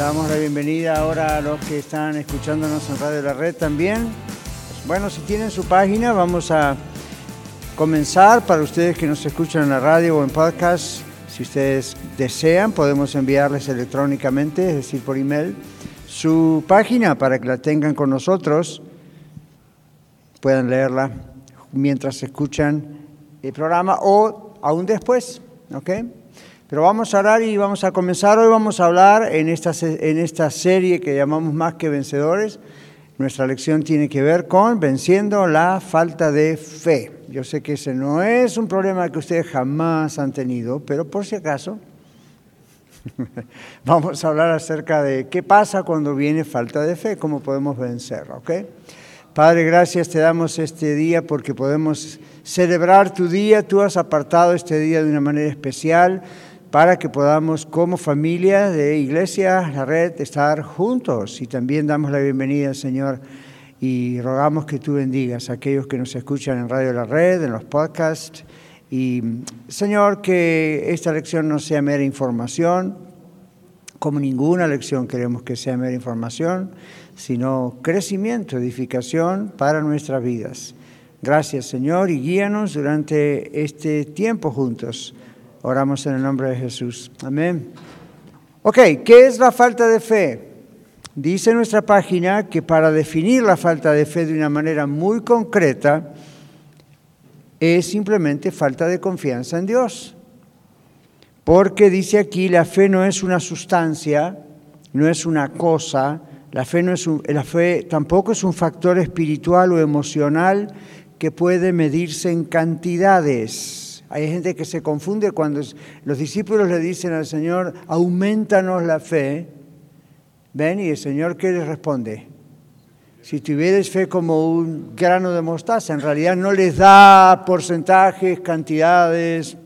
Damos la bienvenida ahora a los que están escuchándonos en Radio La Red también. Bueno, si tienen su página, vamos a comenzar. Para ustedes que nos escuchan en la radio o en podcast, si ustedes desean, podemos enviarles electrónicamente, es decir, por email, su página para que la tengan con nosotros, puedan leerla mientras escuchan el programa o aún después, ¿ok? Pero vamos a orar y vamos a comenzar. Hoy vamos a hablar en esta, en esta serie que llamamos Más que Vencedores. Nuestra lección tiene que ver con venciendo la falta de fe. Yo sé que ese no es un problema que ustedes jamás han tenido, pero por si acaso, vamos a hablar acerca de qué pasa cuando viene falta de fe, cómo podemos vencerla, ¿ok? Padre, gracias te damos este día porque podemos celebrar tu día. Tú has apartado este día de una manera especial para que podamos como familia de Iglesia La Red estar juntos. Y también damos la bienvenida, Señor, y rogamos que tú bendigas a aquellos que nos escuchan en Radio La Red, en los podcasts, y Señor, que esta lección no sea mera información, como ninguna lección queremos que sea mera información, sino crecimiento, edificación para nuestras vidas. Gracias, Señor, y guíanos durante este tiempo juntos Oramos en el nombre de Jesús. Amén. Ok, ¿qué es la falta de fe? Dice nuestra página que para definir la falta de fe de una manera muy concreta es simplemente falta de confianza en Dios. Porque dice aquí, la fe no es una sustancia, no es una cosa, la fe, no es la fe tampoco es un factor espiritual o emocional que puede medirse en cantidades. Hay gente que se confunde cuando los discípulos le dicen al Señor, aumentanos la fe. ¿Ven? Y el Señor, ¿qué les responde? Si tuvierais fe como un grano de mostaza, en realidad no les da porcentajes, cantidades,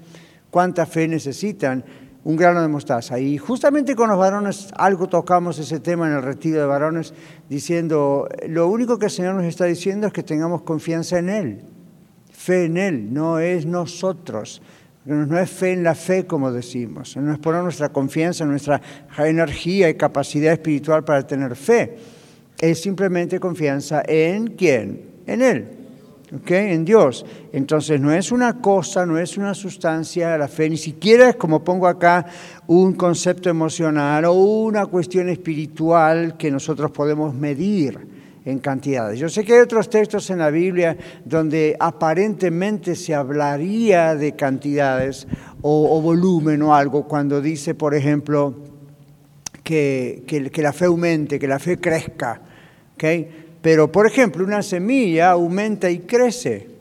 cuánta fe necesitan, un grano de mostaza. Y justamente con los varones, algo tocamos ese tema en el retiro de varones, diciendo, lo único que el Señor nos está diciendo es que tengamos confianza en Él fe en Él, no es nosotros. No es fe en la fe, como decimos, no es poner nuestra confianza, nuestra energía y capacidad espiritual para tener fe. Es simplemente confianza en quién? En Él, ¿ok? En Dios. Entonces no es una cosa, no es una sustancia, la fe ni siquiera es como pongo acá un concepto emocional o una cuestión espiritual que nosotros podemos medir en cantidades. Yo sé que hay otros textos en la Biblia donde aparentemente se hablaría de cantidades o, volumen o algo, cuando dice, por ejemplo, que, que, la fe aumente, que la fe crezca. ¿okay? Pero, por ejemplo, una semilla aumenta y crece.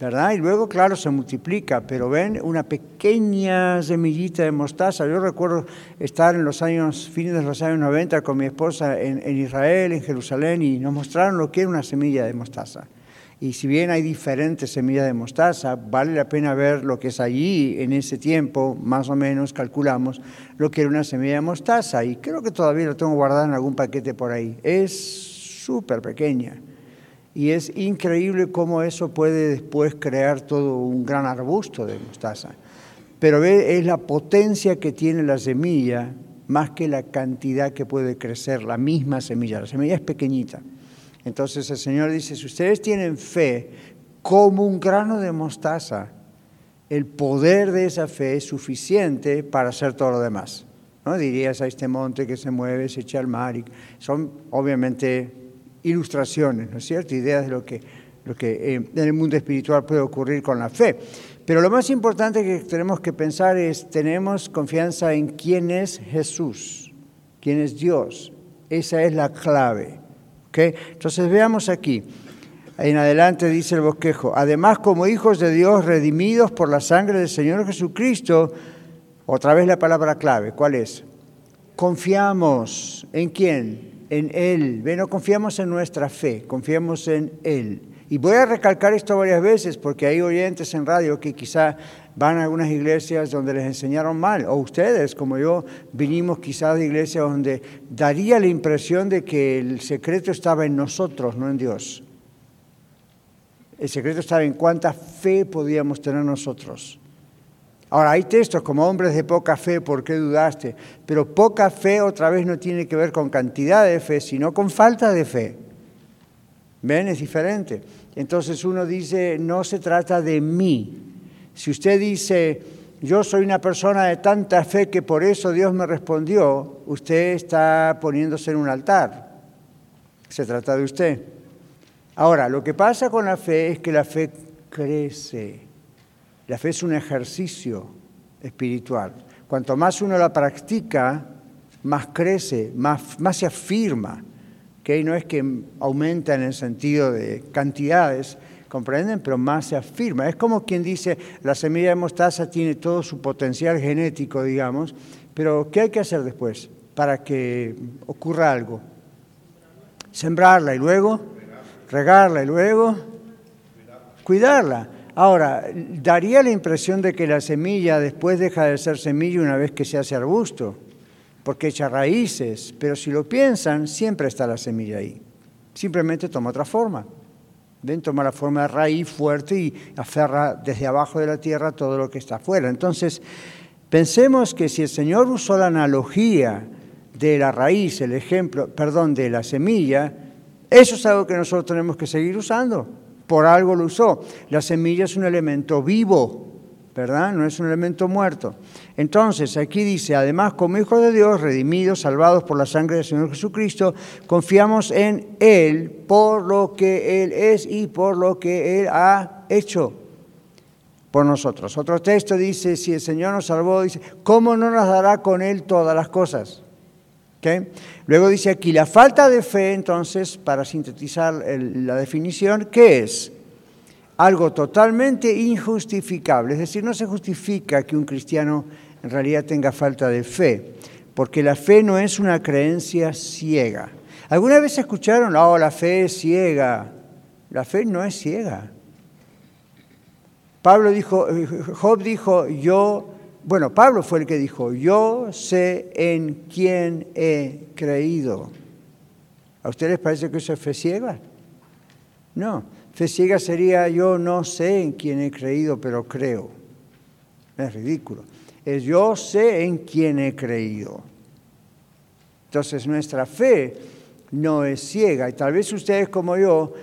¿Verdad? Y luego, claro, se multiplica, pero ven, una pequeña semillita de mostaza. Yo recuerdo estar en los años, fines de los años 90 con mi esposa en, Israel, en Jerusalén, y nos mostraron lo que era una semilla de mostaza. Y si bien hay diferentes semillas de mostaza, vale la pena ver lo que es allí en ese tiempo, más o menos calculamos, lo que era una semilla de mostaza. Y creo que todavía lo tengo guardado en algún paquete por ahí. Es súper pequeña. Y es increíble cómo eso puede después crear todo un gran arbusto de mostaza. Pero es la potencia que tiene la semilla más que la cantidad que puede crecer la misma semilla. La semilla es pequeñita. Entonces el Señor dice, si ustedes tienen fe como un grano de mostaza, el poder de esa fe es suficiente para hacer todo lo demás. ¿no? Dirías a este monte que se mueve, se echa al mar. Son obviamente ilustraciones, ¿no es cierto? Ideas de lo que, lo que eh, en el mundo espiritual puede ocurrir con la fe. Pero lo más importante que tenemos que pensar es, tenemos confianza en quién es Jesús, quién es Dios. Esa es la clave. ¿okay? Entonces veamos aquí. En adelante dice el bosquejo, además como hijos de Dios redimidos por la sangre del Señor Jesucristo, otra vez la palabra clave, ¿cuál es? Confiamos en quién? En Él. ¿Ve? No confiamos en nuestra fe, confiamos en Él. Y voy a recalcar esto varias veces porque hay oyentes en radio que quizá van a algunas iglesias donde les enseñaron mal, o ustedes, como yo, vinimos quizás de iglesias donde daría la impresión de que el secreto estaba en nosotros, no en Dios. El secreto estaba en cuánta fe podíamos tener nosotros. Ahora, hay textos como hombres de poca fe, ¿por qué dudaste? Pero poca fe otra vez no tiene que ver con cantidad de fe, sino con falta de fe. ¿Ven? Es diferente. Entonces uno dice, no se trata de mí. Si usted dice, yo soy una persona de tanta fe que por eso Dios me respondió, usted está poniéndose en un altar. Se trata de usted. Ahora, lo que pasa con la fe es que la fe crece. La fe es un ejercicio espiritual. Cuanto más uno la practica, más crece, más, más se afirma que no es que aumenta en el sentido de cantidades, ¿comprenden? Pero más se afirma. Es como quien dice, la semilla de mostaza tiene todo su potencial genético, digamos, pero ¿qué hay que hacer después para que ocurra algo? Sembrarla y luego regarla y luego cuidarla. Ahora, daría la impresión de que la semilla después deja de ser semilla una vez que se hace arbusto porque echa raíces, pero si lo piensan, siempre está la semilla ahí. Simplemente toma otra forma. Ven, toma la forma de raíz fuerte y aferra desde abajo de la tierra todo lo que está afuera. Entonces, pensemos que si el Señor usó la analogía de la raíz, el ejemplo, perdón, de la semilla, eso es algo que nosotros tenemos que seguir usando. Por algo lo usó. La semilla es un elemento vivo, ¿verdad? No es un elemento muerto. Entonces, aquí dice, además, como hijos de Dios, redimidos, salvados por la sangre del Señor Jesucristo, confiamos en Él por lo que Él es y por lo que Él ha hecho por nosotros. Otro texto dice, si el Señor nos salvó, dice, ¿cómo no nos dará con Él todas las cosas? Luego dice aquí, la falta de fe, entonces, para sintetizar la definición, ¿qué es? algo totalmente injustificable. Es decir, no se justifica que un cristiano en realidad tenga falta de fe, porque la fe no es una creencia ciega. ¿Alguna vez escucharon, oh, la fe es ciega? La fe no es ciega. Pablo dijo, Job dijo, yo, bueno, Pablo fue el que dijo, yo sé en quién he creído. ¿A ustedes parece que eso es fe ciega? No. Fe ciega sería yo no sé en quién he creído, pero creo. Es ridículo. Es yo sé en quién he creído. Entonces nuestra fe no es ciega. Y tal vez ustedes como yo,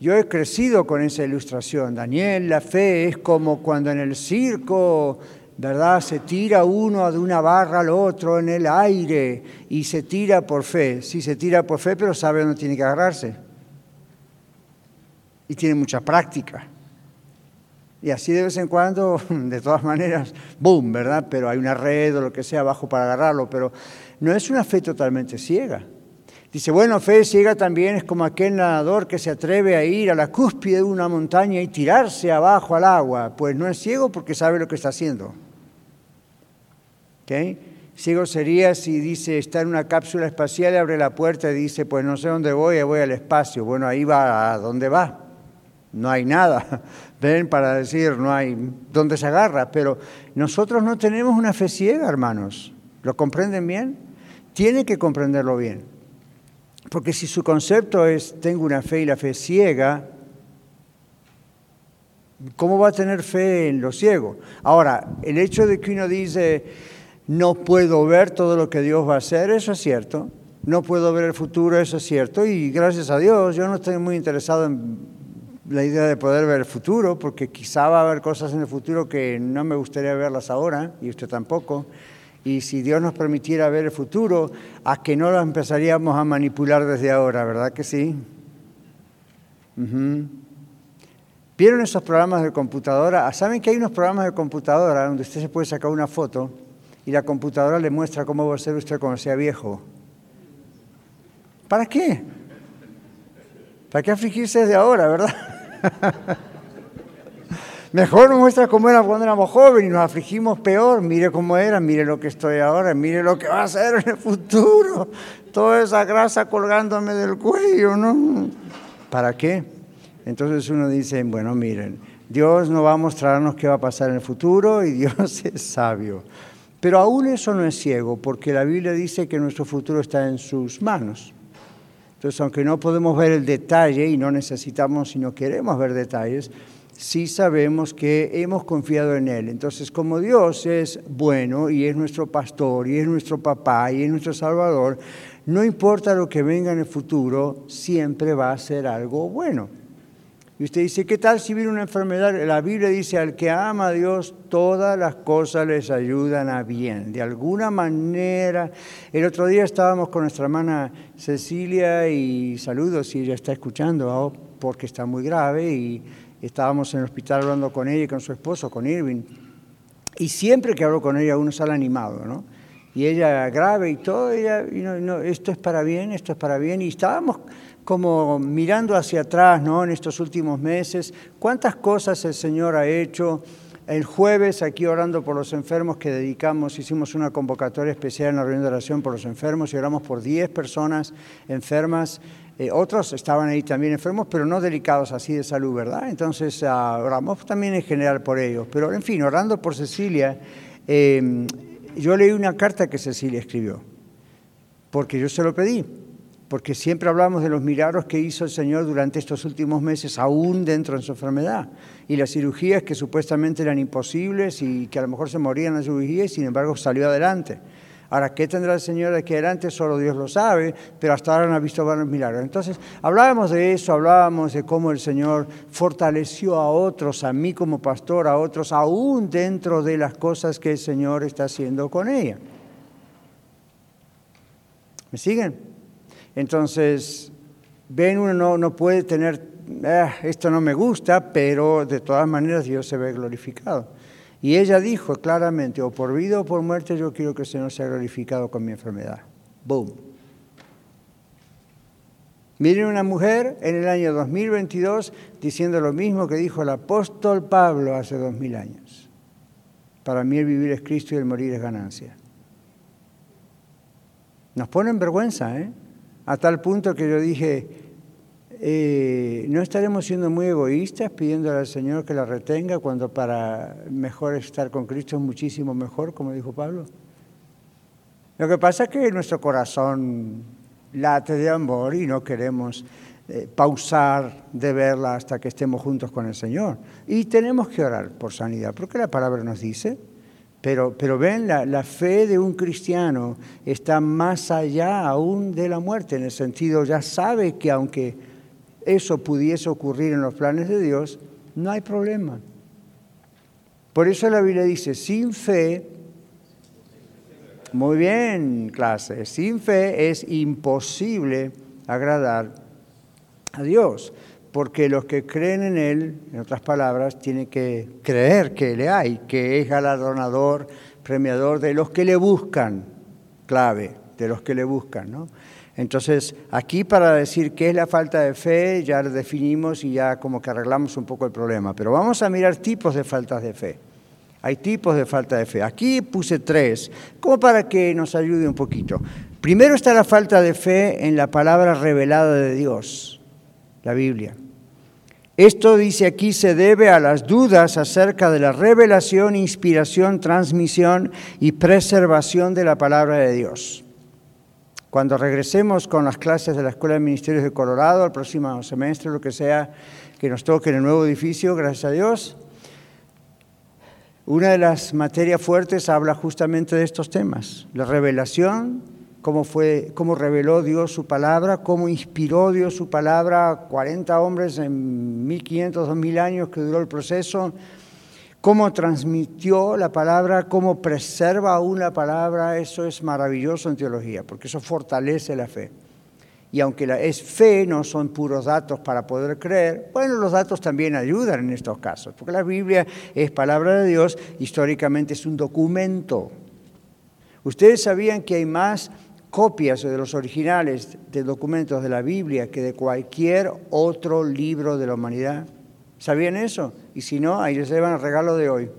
yo he crecido con esa ilustración. Daniel, la fe es como cuando en el circo, ¿verdad? Se tira uno de una barra al otro en el aire y se tira por fe. Sí, se tira por fe, pero sabe dónde tiene que agarrarse y tiene mucha práctica. Y así de vez en cuando, de todas maneras, boom, ¿verdad? Pero hay una red o lo que sea abajo para agarrarlo, pero no es una fe totalmente ciega. Dice, bueno, fe ciega también es como aquel nadador que se atreve a ir a la cúspide de una montaña y tirarse abajo al agua. Pues no es ciego porque sabe lo que está haciendo. ¿Okay? Ciego sería si dice, está en una cápsula espacial, abre la puerta y dice, pues no sé dónde voy, voy al espacio. Bueno, ahí va a dónde va no hay nada, ven, para decir, no hay dónde se agarra, pero nosotros no tenemos una fe ciega, hermanos. ¿Lo comprenden bien? Tienen que comprenderlo bien. Porque si su concepto es, tengo una fe y la fe ciega, ¿cómo va a tener fe en lo ciego? Ahora, el hecho de que uno dice, no puedo ver todo lo que Dios va a hacer, eso es cierto. No puedo ver el futuro, eso es cierto. Y gracias a Dios, yo no estoy muy interesado en la idea de poder ver el futuro, porque quizá va a haber cosas en el futuro que no me gustaría verlas ahora, y usted tampoco. Y si Dios nos permitiera ver el futuro, a que no lo empezaríamos a manipular desde ahora, ¿verdad que sí? ¿Vieron esos programas de computadora? ¿Saben que hay unos programas de computadora donde usted se puede sacar una foto y la computadora le muestra cómo va a ser usted cuando sea viejo? ¿Para qué? ¿Para qué afligirse desde ahora, verdad? Mejor nos muestra cómo era cuando éramos jóvenes y nos afligimos peor. Mire cómo era, mire lo que estoy ahora, mire lo que va a ser en el futuro. Toda esa grasa colgándome del cuello, ¿no? ¿Para qué? Entonces uno dice, bueno, miren, Dios no va a mostrarnos qué va a pasar en el futuro y Dios es sabio. Pero aún eso no es ciego, porque la Biblia dice que nuestro futuro está en sus manos. Entonces, aunque no podemos ver el detalle y no necesitamos y no queremos ver detalles, sí sabemos que hemos confiado en Él. Entonces, como Dios es bueno y es nuestro pastor y es nuestro papá y es nuestro salvador, no importa lo que venga en el futuro, siempre va a ser algo bueno. Y usted dice, ¿qué tal si viene una enfermedad? La Biblia dice, al que ama a Dios, todas las cosas les ayudan a bien. De alguna manera, el otro día estábamos con nuestra hermana Cecilia y saludos si ella está escuchando, porque está muy grave y estábamos en el hospital hablando con ella y con su esposo, con Irving. Y siempre que hablo con ella uno sale animado, ¿no? Y ella grave y todo, ella, y no, esto es para bien, esto es para bien. Y estábamos como mirando hacia atrás, ¿no? En estos últimos meses, cuántas cosas el Señor ha hecho. El jueves, aquí orando por los enfermos que dedicamos, hicimos una convocatoria especial en la reunión de oración por los enfermos y oramos por 10 personas enfermas eh, otros estaban ahí también enfermos, pero no delicados así de salud, ¿verdad? Entonces ah, oramos también en general por ellos. Pero en fin, orando por Cecilia, em, yo leí una carta que Cecilia escribió, porque yo se lo pedí, porque siempre hablamos de los milagros que hizo el Señor durante estos últimos meses, aún dentro de su enfermedad, y las cirugías que supuestamente eran imposibles y que a lo mejor se morían las cirugías, y sin embargo salió adelante. Ahora, ¿qué tendrá el Señor aquí adelante? Solo Dios lo sabe, pero hasta ahora no ha visto varios milagros. Entonces, hablábamos de eso, hablábamos de cómo el Señor fortaleció a otros, a mí como pastor, a otros, aún dentro de las cosas que el Señor está haciendo con ella. ¿Me siguen? Entonces, ven, uno no, no puede tener, ah, esto no me gusta, pero de todas maneras Dios se ve glorificado. Y ella dijo claramente, o por vida o por muerte, yo quiero que el Señor sea glorificado con mi enfermedad. Boom. Miren una mujer en el año 2022 diciendo lo mismo que dijo el apóstol Pablo hace dos mil años. Para mí el vivir es Cristo y el morir es ganancia. Nos ponen vergüenza, ¿eh? A tal punto que yo dije, eh, ¿no estaremos siendo muy egoístas pidiéndole al Señor que la retenga cuando para mejor estar con Cristo es muchísimo mejor, como dijo Pablo? Lo que pasa es que nuestro corazón late de amor y no queremos eh, pausar de verla hasta que estemos juntos con el Señor. Y tenemos que orar por sanidad, porque la palabra nos dice, pero, pero ven, la, la, fe de un cristiano está más allá aún de la muerte, en el sentido, ya sabe que aunque eso pudiese ocurrir en los planes de Dios, no hay problema. Por eso la Biblia dice, sin fe, muy bien, clase, sin fe es imposible agradar a Dios, porque los que creen en Él, en otras palabras, tienen que creer que le hay, que es galardonador, premiador de los que le buscan, clave, de los que le buscan, ¿no? Entonces, aquí para decir qué es la falta de fe, ya lo definimos y ya como que arreglamos un poco el problema. Pero vamos a mirar tipos de faltas de fe. Hay tipos de falta de fe. Aquí puse tres, como para que nos ayude un poquito. Primero está la falta de fe en la palabra revelada de Dios, la Biblia. Esto dice aquí se debe a las dudas acerca de la revelación, inspiración, transmisión y preservación de la palabra de Dios. Cuando regresemos con las clases de la Escuela de Ministerios de Colorado, el próximo semestre, lo que sea que nos toque en el nuevo edificio, gracias a Dios, una de las materias fuertes habla justamente de estos temas. La revelación, cómo, fue, cómo reveló Dios su palabra, cómo inspiró Dios su palabra a 40 hombres en 1500, 2000 años que duró el proceso cómo transmitió la palabra, cómo preserva aún la palabra, eso es maravilloso en teología, porque eso fortalece la fe. Y aunque es fe, no son puros datos para poder creer, bueno, los datos también ayudan en estos casos, porque la Biblia es palabra de Dios, históricamente es un documento. Ustedes sabían que hay más copias de los originales de documentos de la Biblia que de cualquier otro libro de la humanidad. ¿Sabían eso? Y si no, ahí les llevan el regalo de hoy.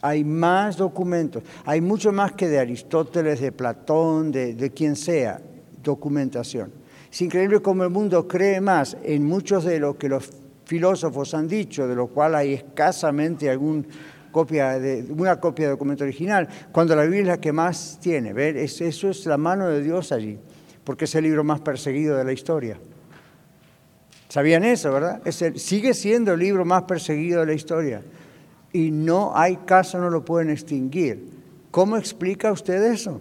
Hay más documentos, hay mucho más que de Aristóteles, de Platón, de, de quien sea, documentación. Es increíble cómo el mundo cree más en muchos de lo que los filósofos han dicho, de lo cual hay escasamente algún copia de, una copia de documento original, cuando la Biblia es la que más tiene. ¿ver? eso es la mano de Dios allí, porque es el libro más perseguido de la historia. ¿Sabían eso, verdad? sigue siendo el libro más perseguido de la historia. Y no hay caso, no lo pueden extinguir. ¿Cómo explica usted eso?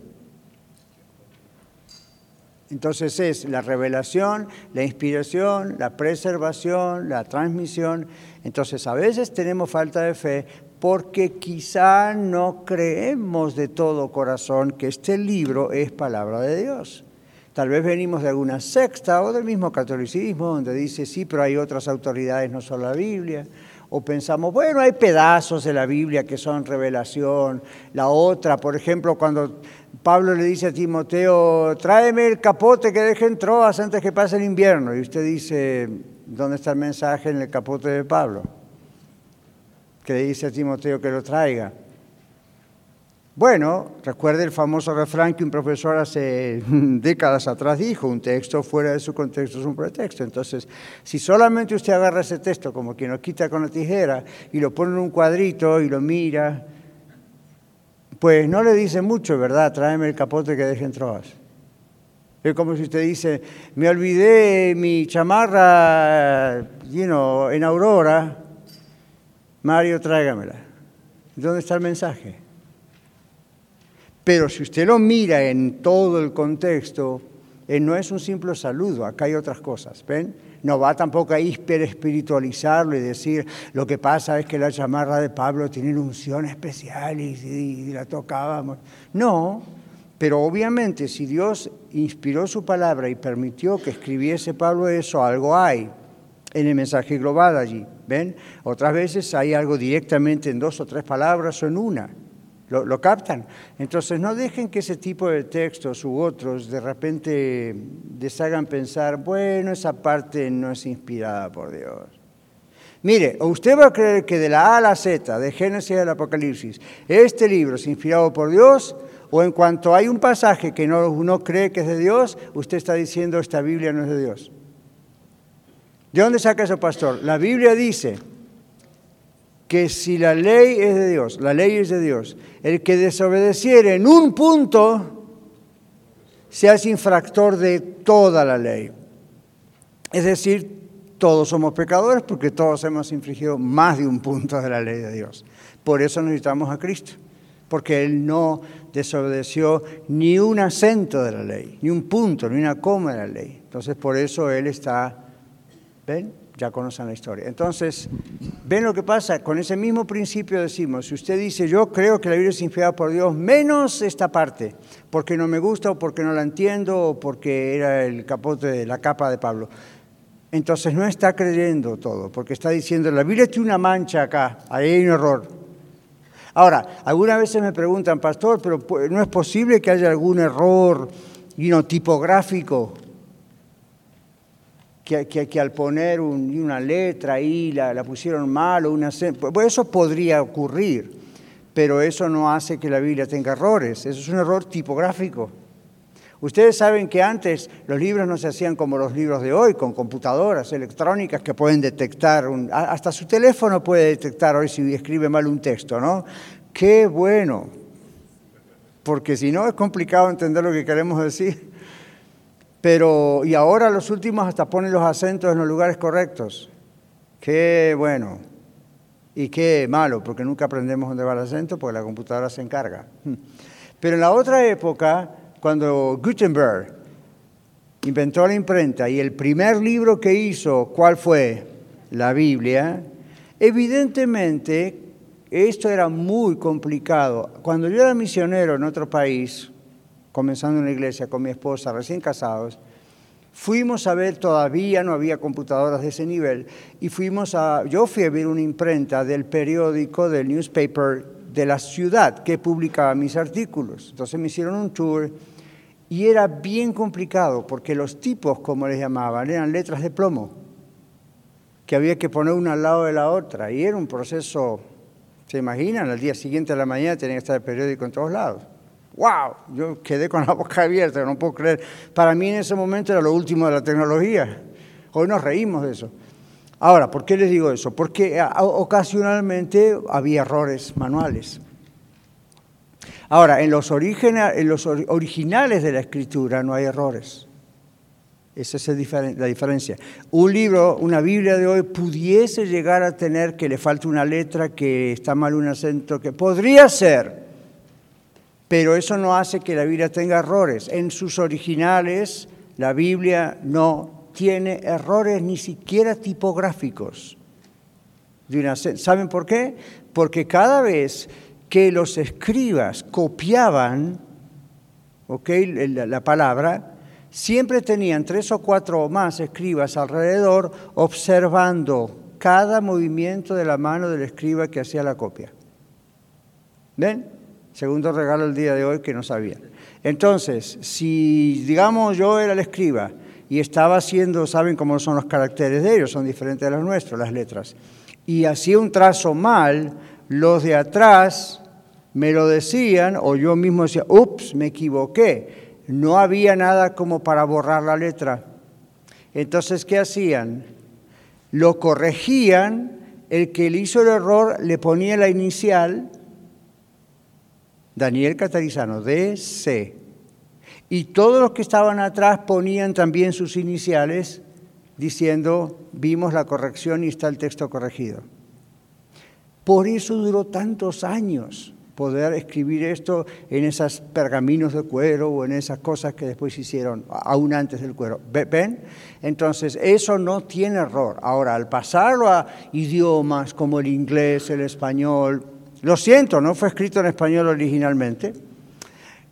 Entonces es la revelación, la inspiración, la preservación, la transmisión. Entonces a veces tenemos falta de fe porque quizá no creemos de todo corazón que este libro es palabra de Dios. Tal vez venimos de alguna sexta o del mismo catolicismo, donde dice, sí, pero hay otras autoridades, no solo la Biblia. O pensamos, bueno, hay pedazos de la Biblia que son revelación. La otra, por ejemplo, cuando Pablo le dice a Timoteo, tráeme el capote que dejen Troas antes que pase el invierno. Y usted dice, ¿dónde está el mensaje en el capote de Pablo? Que le dice a Timoteo que lo traiga. Bueno, recuerde el famoso refrán que un profesor hace décadas atrás dijo, un texto fuera de su contexto es un pretexto. Entonces, si solamente usted agarra ese texto como quien lo quita con la tijera y lo pone en un cuadrito y lo mira, pues no le dice mucho, ¿verdad? Tráeme el capote que dejen troas. Es como si usted dice, me olvidé mi chamarra en Aurora, Mario, tráigamela. ¿Dónde está el mensaje? Pero si usted lo mira en todo el contexto, eh, no es un simple saludo, acá hay otras cosas, ¿ven? No va tampoco a espiritualizarlo y decir, lo que pasa es que la chamarra de Pablo tiene unción especial y, y la tocábamos. No, pero obviamente si Dios inspiró su palabra y permitió que escribiese Pablo eso, algo hay en el mensaje global allí, ¿ven? Otras veces hay algo directamente en dos o tres palabras o en una. ¿Lo, captan? Entonces no dejen que ese tipo de textos u otros de repente les hagan pensar, bueno, esa parte no es inspirada por Dios. Mire, usted va a creer que de la A a la Z, de Génesis al Apocalipsis, este libro es inspirado por Dios, o en cuanto hay un pasaje que no, uno cree que es de Dios, usted está diciendo esta Biblia no es de Dios. ¿De dónde saca eso, pastor? La Biblia dice, que si la ley es de Dios, la ley es de Dios, el que desobedeciere en un punto se hace infractor de toda la ley. Es decir, todos somos pecadores porque todos hemos infringido más de un punto de la ley de Dios. Por eso necesitamos a Cristo, porque Él no desobedeció ni un acento de la ley, ni un punto, ni una coma de la ley. Entonces por eso Él está, ¿ven? ya conocen la historia. Entonces, ven lo que pasa, con ese mismo principio decimos, si usted dice, yo creo que la Biblia es inspirada por Dios, menos esta parte, porque no me gusta o porque no la entiendo o porque era el capote de la capa de Pablo. Entonces no está creyendo todo, porque está diciendo, la Biblia tiene una mancha acá, ahí hay un error. Ahora, algunas veces me preguntan, pastor, pero ¿no es posible que haya algún error tipográfico? Que, al poner una letra ahí la, la pusieron mal o una... Pues eso podría ocurrir, pero eso no hace que la Biblia tenga errores, eso es un error tipográfico. Ustedes saben que antes los libros no se hacían como los libros de hoy, con computadoras electrónicas que pueden detectar, hasta su teléfono puede detectar hoy si escribe mal un texto, ¿no? Qué bueno, porque si no es complicado entender lo que queremos decir. Pero, y ahora los últimos hasta ponen los acentos en los lugares correctos. Qué bueno. Y qué malo, porque nunca aprendemos dónde va el acento, porque la computadora se encarga. Pero en la otra época, cuando Gutenberg inventó la imprenta y el primer libro que hizo, ¿cuál fue? La Biblia. Evidentemente, esto era muy complicado. Cuando yo era misionero en otro país, comenzando en la iglesia con mi esposa, recién casados, fuimos a ver, todavía no había computadoras de ese nivel, y fuimos a, yo fui a ver una imprenta del periódico, del newspaper de la ciudad que publicaba mis artículos. Entonces me hicieron un tour y era bien complicado porque los tipos, como les llamaban, eran letras de plomo que había que poner una al lado de la otra. Y era un proceso, ¿se imaginan? Al día siguiente de la mañana tenía que estar el periódico en todos lados. ¡Wow! Yo quedé con la boca abierta, no puedo creer. Para mí en ese momento era lo último de la tecnología. Hoy nos reímos de eso. Ahora, ¿por qué les digo eso? Porque ocasionalmente había errores manuales. Ahora, en los, en los originales de la escritura no hay errores. Esa es la diferencia. Un libro, una Biblia de hoy, pudiese llegar a tener que le falte una letra, que está mal un acento, que podría ser, pero eso no hace que la Biblia tenga errores. En sus originales, la Biblia no tiene errores ni siquiera tipográficos. ¿Saben por qué? Porque cada vez que los escribas copiaban la palabra, siempre tenían tres o cuatro o más escribas alrededor observando cada movimiento de la mano del escriba que hacía la copia. ¿Ven? Segundo regalo el día de hoy que no sabían. Entonces, si digamos yo era el escriba y estaba haciendo, saben cómo son los caracteres de ellos, son diferentes de los nuestros, las letras, y hacía un trazo mal, los de atrás me lo decían o yo mismo decía, ups, me equivoqué no había nada como para borrar la letra. Entonces, ¿qué hacían? Lo corregían, el que le hizo el error le ponía la inicial, Daniel Catarizano, DC. Y todos los que estaban atrás ponían también sus iniciales diciendo, vimos la corrección y está el texto corregido. Por eso duró tantos años poder escribir esto en esos pergaminos de cuero o en esas cosas que después hicieron, aún antes del cuero. ¿Ven? Entonces, eso no tiene error. Ahora, al pasarlo a idiomas como el inglés, el español, lo siento, no fue escrito en español originalmente.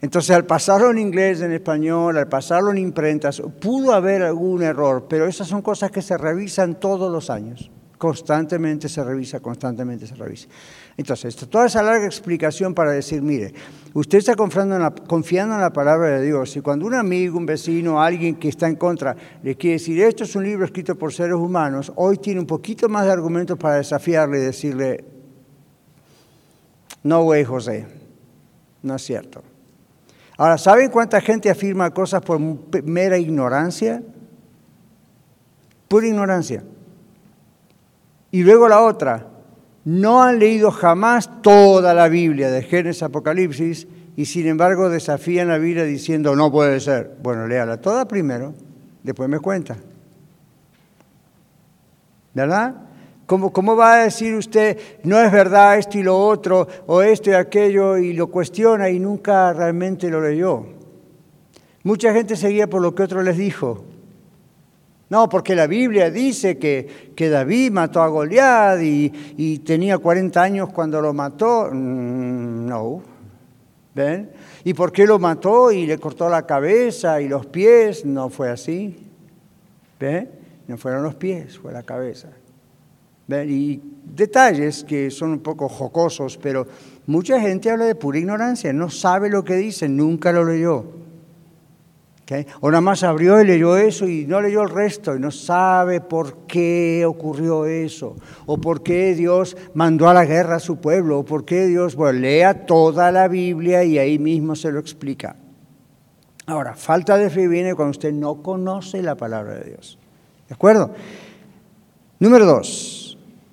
Entonces, al pasarlo en inglés, en español, al pasarlo en imprentas, pudo haber algún error, pero esas son cosas que se revisan todos los años. Constantemente se revisa, constantemente se revisa. Entonces, toda esa larga explicación para decir, mire, usted está confiando en, la, confiando en la palabra de Dios y cuando un amigo, un vecino, alguien que está en contra le quiere decir, esto es un libro escrito por seres humanos, hoy tiene un poquito más de argumentos para desafiarle y decirle, no, güey, José, no es cierto. Ahora, ¿saben cuánta gente afirma cosas por mera ignorancia? Pura ignorancia. Y luego la otra, no han leído jamás toda la Biblia, de Génesis Apocalipsis, y sin embargo desafían la Biblia diciendo, no puede ser. Bueno, léala toda primero, después me cuenta. ¿Verdad? ¿Cómo, ¿Cómo, va a decir usted, no es verdad esto y lo otro, o esto y aquello, y lo cuestiona y nunca realmente lo leyó? Mucha gente seguía por lo que otro les dijo. No, porque la Biblia dice que, que David mató a Goliat y, tenía 40 años cuando lo mató. Mm, no. ¿Ven? ¿Y por qué lo mató y le cortó la cabeza y los pies? No fue así. ¿Ven? No fueron los pies, fue la cabeza. Y detalles que son un poco jocosos, pero mucha gente habla de pura ignorancia, no sabe lo que dice, nunca lo leyó. O nada más abrió y leyó eso y no leyó el resto y no sabe por qué ocurrió eso, o por qué Dios mandó a la guerra a su pueblo, o por qué Dios, bueno, lea toda la Biblia y ahí mismo se lo explica. Ahora, falta de fe viene cuando usted no conoce la palabra de Dios. ¿De acuerdo? Número dos,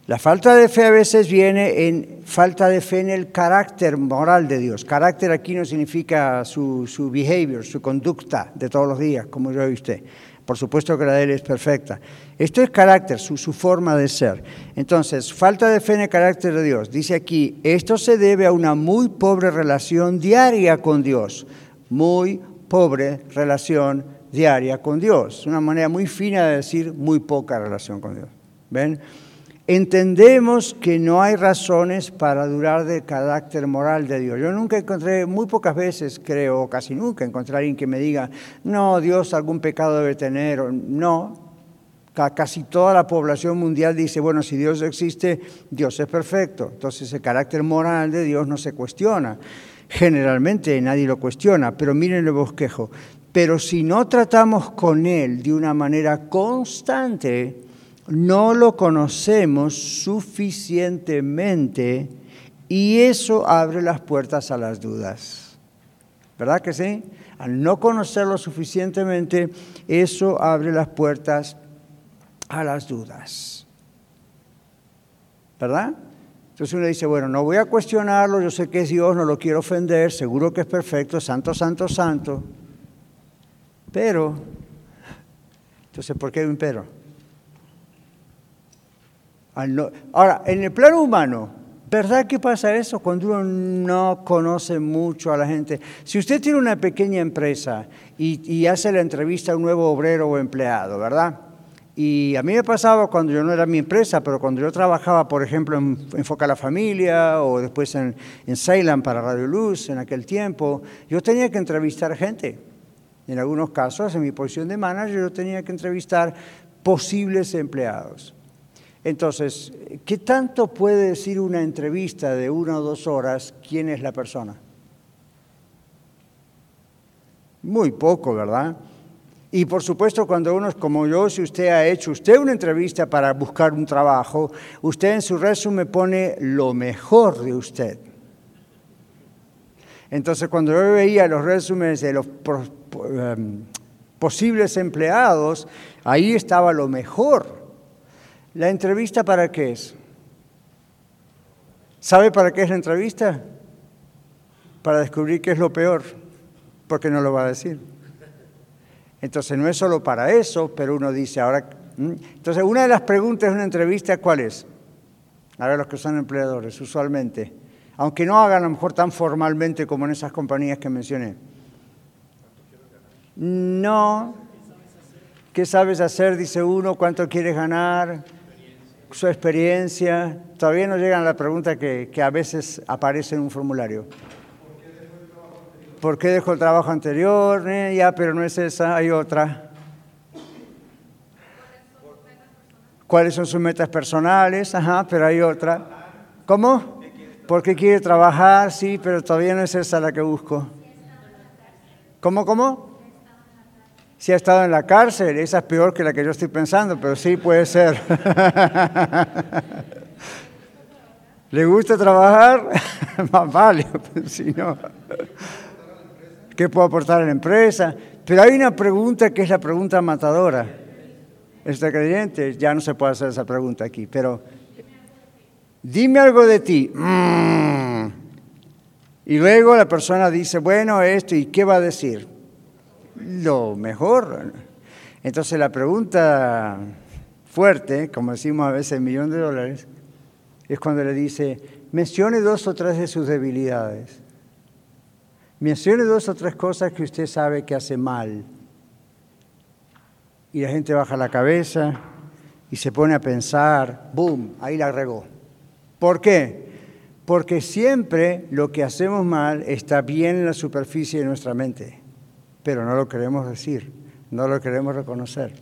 la falta de fe a veces viene en falta de fe en el carácter moral de Dios. Carácter aquí no significa su, su behavior, su conducta de todos los días, como yo usted. Por supuesto que la de él es perfecta. Esto es carácter, su, su forma de ser. Entonces, falta de fe en el carácter de Dios. Dice aquí, esto se debe a una muy pobre relación diaria con Dios. Muy pobre relación diaria con Dios. Una manera muy fina de decir muy poca relación con Dios. ¿Ven? Entendemos que no hay razones para durar del carácter moral de Dios. Yo nunca encontré, muy pocas veces creo, casi nunca encontré a alguien que me diga, no, Dios algún pecado debe tener, no. Casi toda la población mundial dice, bueno, si Dios existe, Dios es perfecto. Entonces el carácter moral de Dios no se cuestiona. Generalmente nadie lo cuestiona, pero miren el bosquejo. Pero si no tratamos con Él de una manera constante, no lo conocemos suficientemente y eso abre las puertas a las dudas. ¿Verdad que sí? Al no conocerlo suficientemente, eso abre las puertas a las dudas. ¿Verdad? Entonces uno dice, bueno, no voy a cuestionarlo, yo sé que es Dios, no lo quiero ofender, seguro que es perfecto, santo, santo, santo. Pero, entonces, ¿por qué hay un pero? Ahora, en el plano humano, ¿verdad que pasa eso cuando uno no conoce mucho a la gente? Si usted tiene una pequeña empresa y, hace la entrevista a un nuevo obrero o empleado, ¿verdad? Y a mí me pasaba cuando yo no era mi empresa, pero cuando yo trabajaba, por ejemplo, en Enfoca a la Familia o después en, en para Radio Luz en aquel tiempo, yo tenía que entrevistar gente. En algunos casos, en mi posición de manager, yo tenía que entrevistar posibles empleados. Entonces, ¿qué tanto puede decir una entrevista de una o dos horas quién es la persona? Muy poco, ¿verdad? Y por supuesto, cuando uno es como yo, si usted ha hecho usted una entrevista para buscar un trabajo, usted en su resumen pone lo mejor de usted. Entonces, cuando yo veía los resúmenes de los em, posibles empleados, ahí estaba lo mejor. ¿La entrevista para qué es? ¿Sabe para qué es la entrevista? Para descubrir qué es lo peor, porque no lo va a decir. Entonces no es solo para eso, pero uno dice ahora... Entonces una de las preguntas de una entrevista, ¿cuál es? A ver, los que son empleadores, usualmente. Aunque no hagan a lo mejor tan formalmente como en esas compañías que mencioné. No. ¿Qué sabes hacer? Dice uno. ¿Cuánto quieres ganar? Su experiencia. Todavía no llegan a la pregunta que, a veces aparece en un formulario. ¿Por qué dejó el trabajo anterior? Eh, ya, pero no es esa, hay otra. ¿Cuáles son sus metas personales? Ajá, pero hay otra. ¿Cómo? ¿Por qué quiere trabajar? Sí, pero todavía no es esa la que busco. ¿Cómo, cómo? Si ha estado en la cárcel, esa es peor que la que yo estoy pensando, pero sí puede ser. ¿Le gusta trabajar? Más vale, si no. ¿Qué puedo aportar a la empresa? Pero hay una pregunta que es la pregunta matadora. ¿Está creyente? Ya no se puede hacer esa pregunta aquí, pero dime algo de ti. Mm. Y luego la persona dice, bueno, esto, ¿y qué va a decir? Lo mejor. Entonces la pregunta fuerte, como decimos a veces, millón de dólares, es cuando le dice, mencione dos o tres de sus debilidades. Mencione dos o tres cosas que usted sabe que hace mal. Y la gente baja la cabeza y se pone a pensar, ¡boom! Ahí la regó. ¿Por qué? Porque siempre lo que hacemos mal está bien en la superficie de nuestra mente, pero no lo queremos decir, no lo queremos reconocer.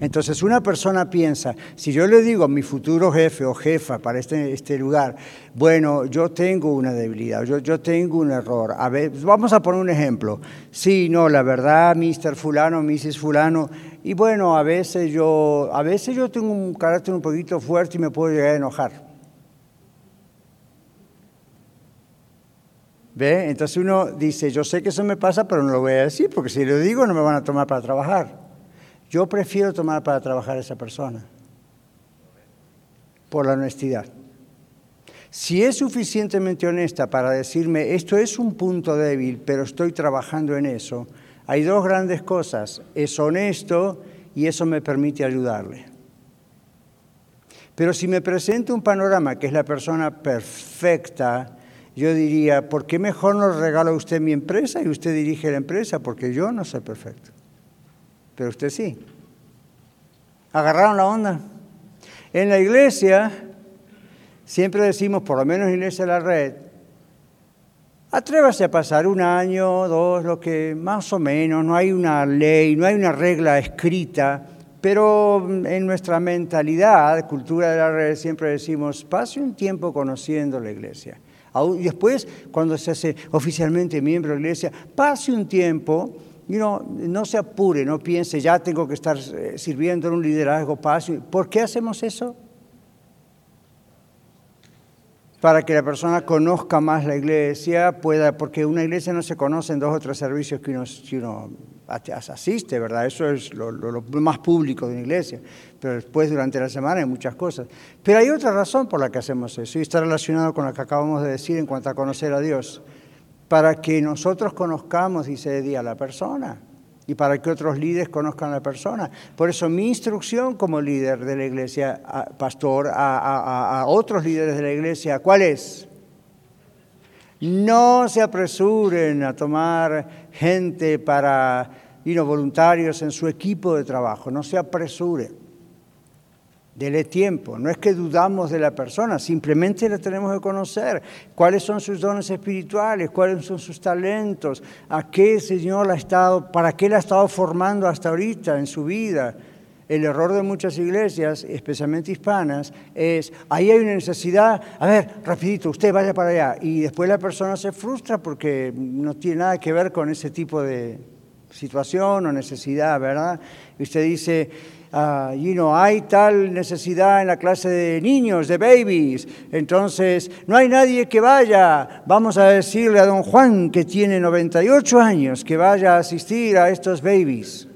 Entonces una persona piensa, si yo le digo a mi futuro jefe o jefa para este, este lugar, bueno, yo tengo una debilidad, yo, yo tengo un error, a vamos a poner un ejemplo, sí, no, la verdad, Mr. Fulano, Mrs. Fulano, y bueno, a veces yo, a veces yo tengo un carácter un poquito fuerte y me puedo llegar a enojar. ¿Ve? Entonces uno dice, yo sé que eso me pasa, pero no lo voy a decir, porque si lo digo no me van a tomar para trabajar. Yo prefiero tomar para trabajar a esa persona por la honestidad. Si es suficientemente honesta para decirme, esto es un punto débil, pero estoy trabajando en eso, hay dos grandes cosas. Es honesto y eso me permite ayudarle. Pero si me presenta un panorama que es la persona perfecta, yo diría, ¿por qué mejor nos regala usted mi empresa y usted dirige la empresa? Porque yo no soy perfecto pero usted sí. ¿Agarraron la onda? En la iglesia, siempre decimos, por lo menos iglesia de la red, atrévase a pasar un año, dos, lo que más o menos, no hay una ley, no hay una regla escrita, pero en nuestra mentalidad, cultura de la red, siempre decimos, pase un tiempo conociendo la iglesia. Y después, cuando se hace oficialmente miembro de la iglesia, pase un tiempo no se apure, no piense, ya tengo que estar eh, sirviendo en un liderazgo paso. ¿Por qué hacemos eso? Para que la persona conozca más la iglesia, pueda, porque una iglesia no se conoce en dos o tres servicios que uno asiste, ¿verdad? Eso es lo, más público de una iglesia. Pero después, durante la semana, hay muchas cosas. Pero hay otra razón por la que hacemos eso, y está relacionado con lo que acabamos de decir en cuanto a conocer a Dios para que nosotros conozcamos, dice día, a la persona y para que otros líderes conozcan a la persona. Por eso mi instrucción como líder de la iglesia, pastor, a, otros líderes de la iglesia, ¿cuál es? No se apresuren a tomar gente para, y voluntarios en su equipo de trabajo, no se apresuren. Dele tiempo. No es que dudamos de la persona, simplemente la tenemos que conocer. ¿Cuáles son sus dones espirituales? ¿Cuáles son sus talentos? ¿A qué Señor ha estado, para qué la ha estado formando hasta ahorita en su vida? El error de muchas iglesias, especialmente hispanas, es, ahí hay una necesidad, a ver, rapidito, usted vaya para allá. Y después la persona se frustra porque no tiene nada que ver con ese tipo de situación o necesidad, ¿verdad? Y usted dice, uh, you know, hay tal necesidad en la clase de niños, de babies, entonces no hay nadie que vaya. Vamos a decirle a don Juan, que tiene 98 años, que vaya a asistir a estos babies.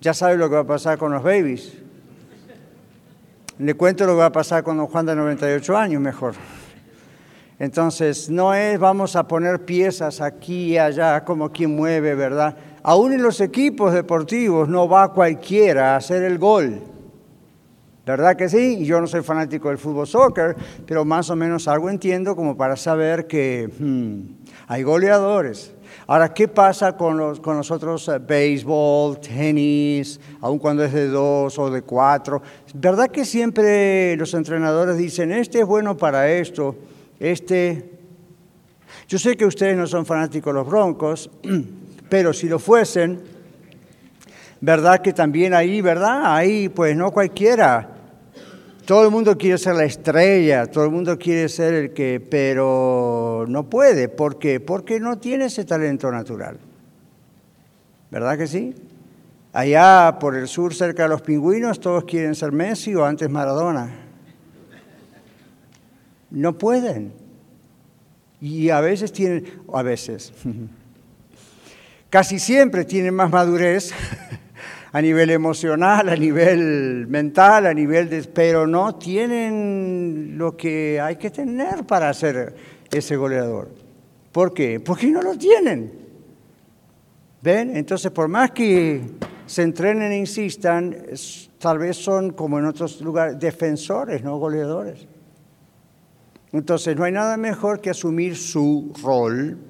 Ya sabe lo que va a pasar con los babies. Le cuento lo que va a pasar con don Juan de 98 años mejor. Entonces, no es vamos a poner piezas aquí y allá como quien mueve, ¿verdad? Aún en los equipos deportivos no va cualquiera a hacer el gol. ¿Verdad que sí? Yo no soy fanático del fútbol soccer, pero más o menos algo entiendo como para saber que hmm, hay goleadores. Ahora, ¿qué pasa con los, con otros eh, béisbol, tenis, aun cuando es de dos o de cuatro? ¿Verdad que siempre los entrenadores dicen, este es bueno para esto, este... Yo sé que ustedes no son fanáticos de los Broncos, Pero si lo fuesen, ¿verdad que también ahí, verdad? Ahí pues no cualquiera. Todo el mundo quiere ser la estrella, todo el mundo quiere ser el que, pero no puede. ¿Por qué? Porque no tiene ese talento natural. ¿Verdad que sí? Allá por el sur, cerca de los pingüinos, todos quieren ser Messi o antes Maradona. No pueden. Y a veces tienen, a veces, casi siempre tienen más madurez a nivel emocional, a nivel mental, a nivel de... pero no tienen lo que hay que tener para ser ese goleador. ¿Por qué? Porque no lo tienen. ¿Ven? Entonces, por más que se entrenen e insistan, tal vez son, como en otros lugares, defensores, no goleadores. Entonces, no hay nada mejor que asumir su rol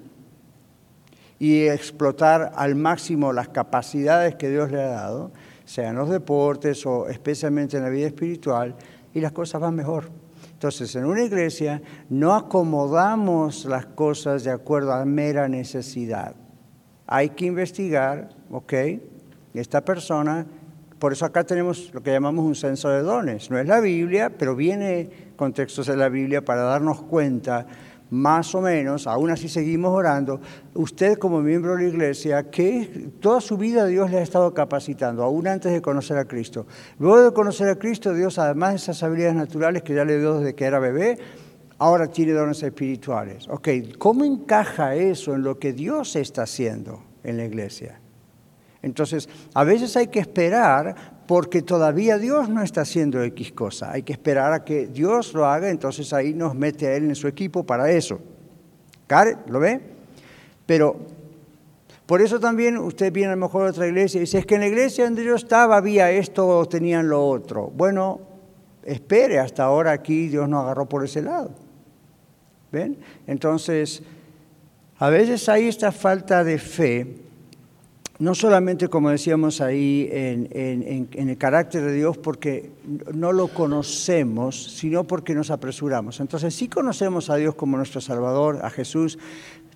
y explotar al máximo las capacidades que Dios le ha dado, sean los deportes o especialmente en la vida espiritual, y las cosas van mejor. Entonces, en una iglesia no acomodamos las cosas de acuerdo a mera necesidad. Hay que investigar, ¿ok? Esta persona, por eso acá tenemos lo que llamamos un censo de dones. No es la Biblia, pero viene contextos de la Biblia para darnos cuenta más o menos, aún así seguimos orando, usted como miembro de la iglesia, que toda su vida Dios le ha estado capacitando, aún antes de conocer a Cristo. Luego de conocer a Cristo, Dios, además de esas habilidades naturales que ya le dio desde que era bebé, ahora tiene dones espirituales. Ok, ¿cómo encaja eso en lo que Dios está haciendo en la iglesia? Entonces, a veces hay que esperar porque todavía Dios no está haciendo X cosa. Hay que esperar a que Dios lo haga, entonces ahí nos mete a Él en su equipo para eso. ¿Care? ¿Lo ve? Pero por eso también usted viene a lo mejor a otra iglesia y dice, es que en la iglesia donde yo estaba había esto o tenían lo otro. Bueno, espere, hasta ahora aquí Dios no agarró por ese lado. ¿Ven? Entonces, a veces hay esta falta de fe no solamente, como decíamos ahí, en, el carácter de Dios porque no lo conocemos, sino porque nos apresuramos. Entonces, si conocemos a Dios como nuestro Salvador, a Jesús,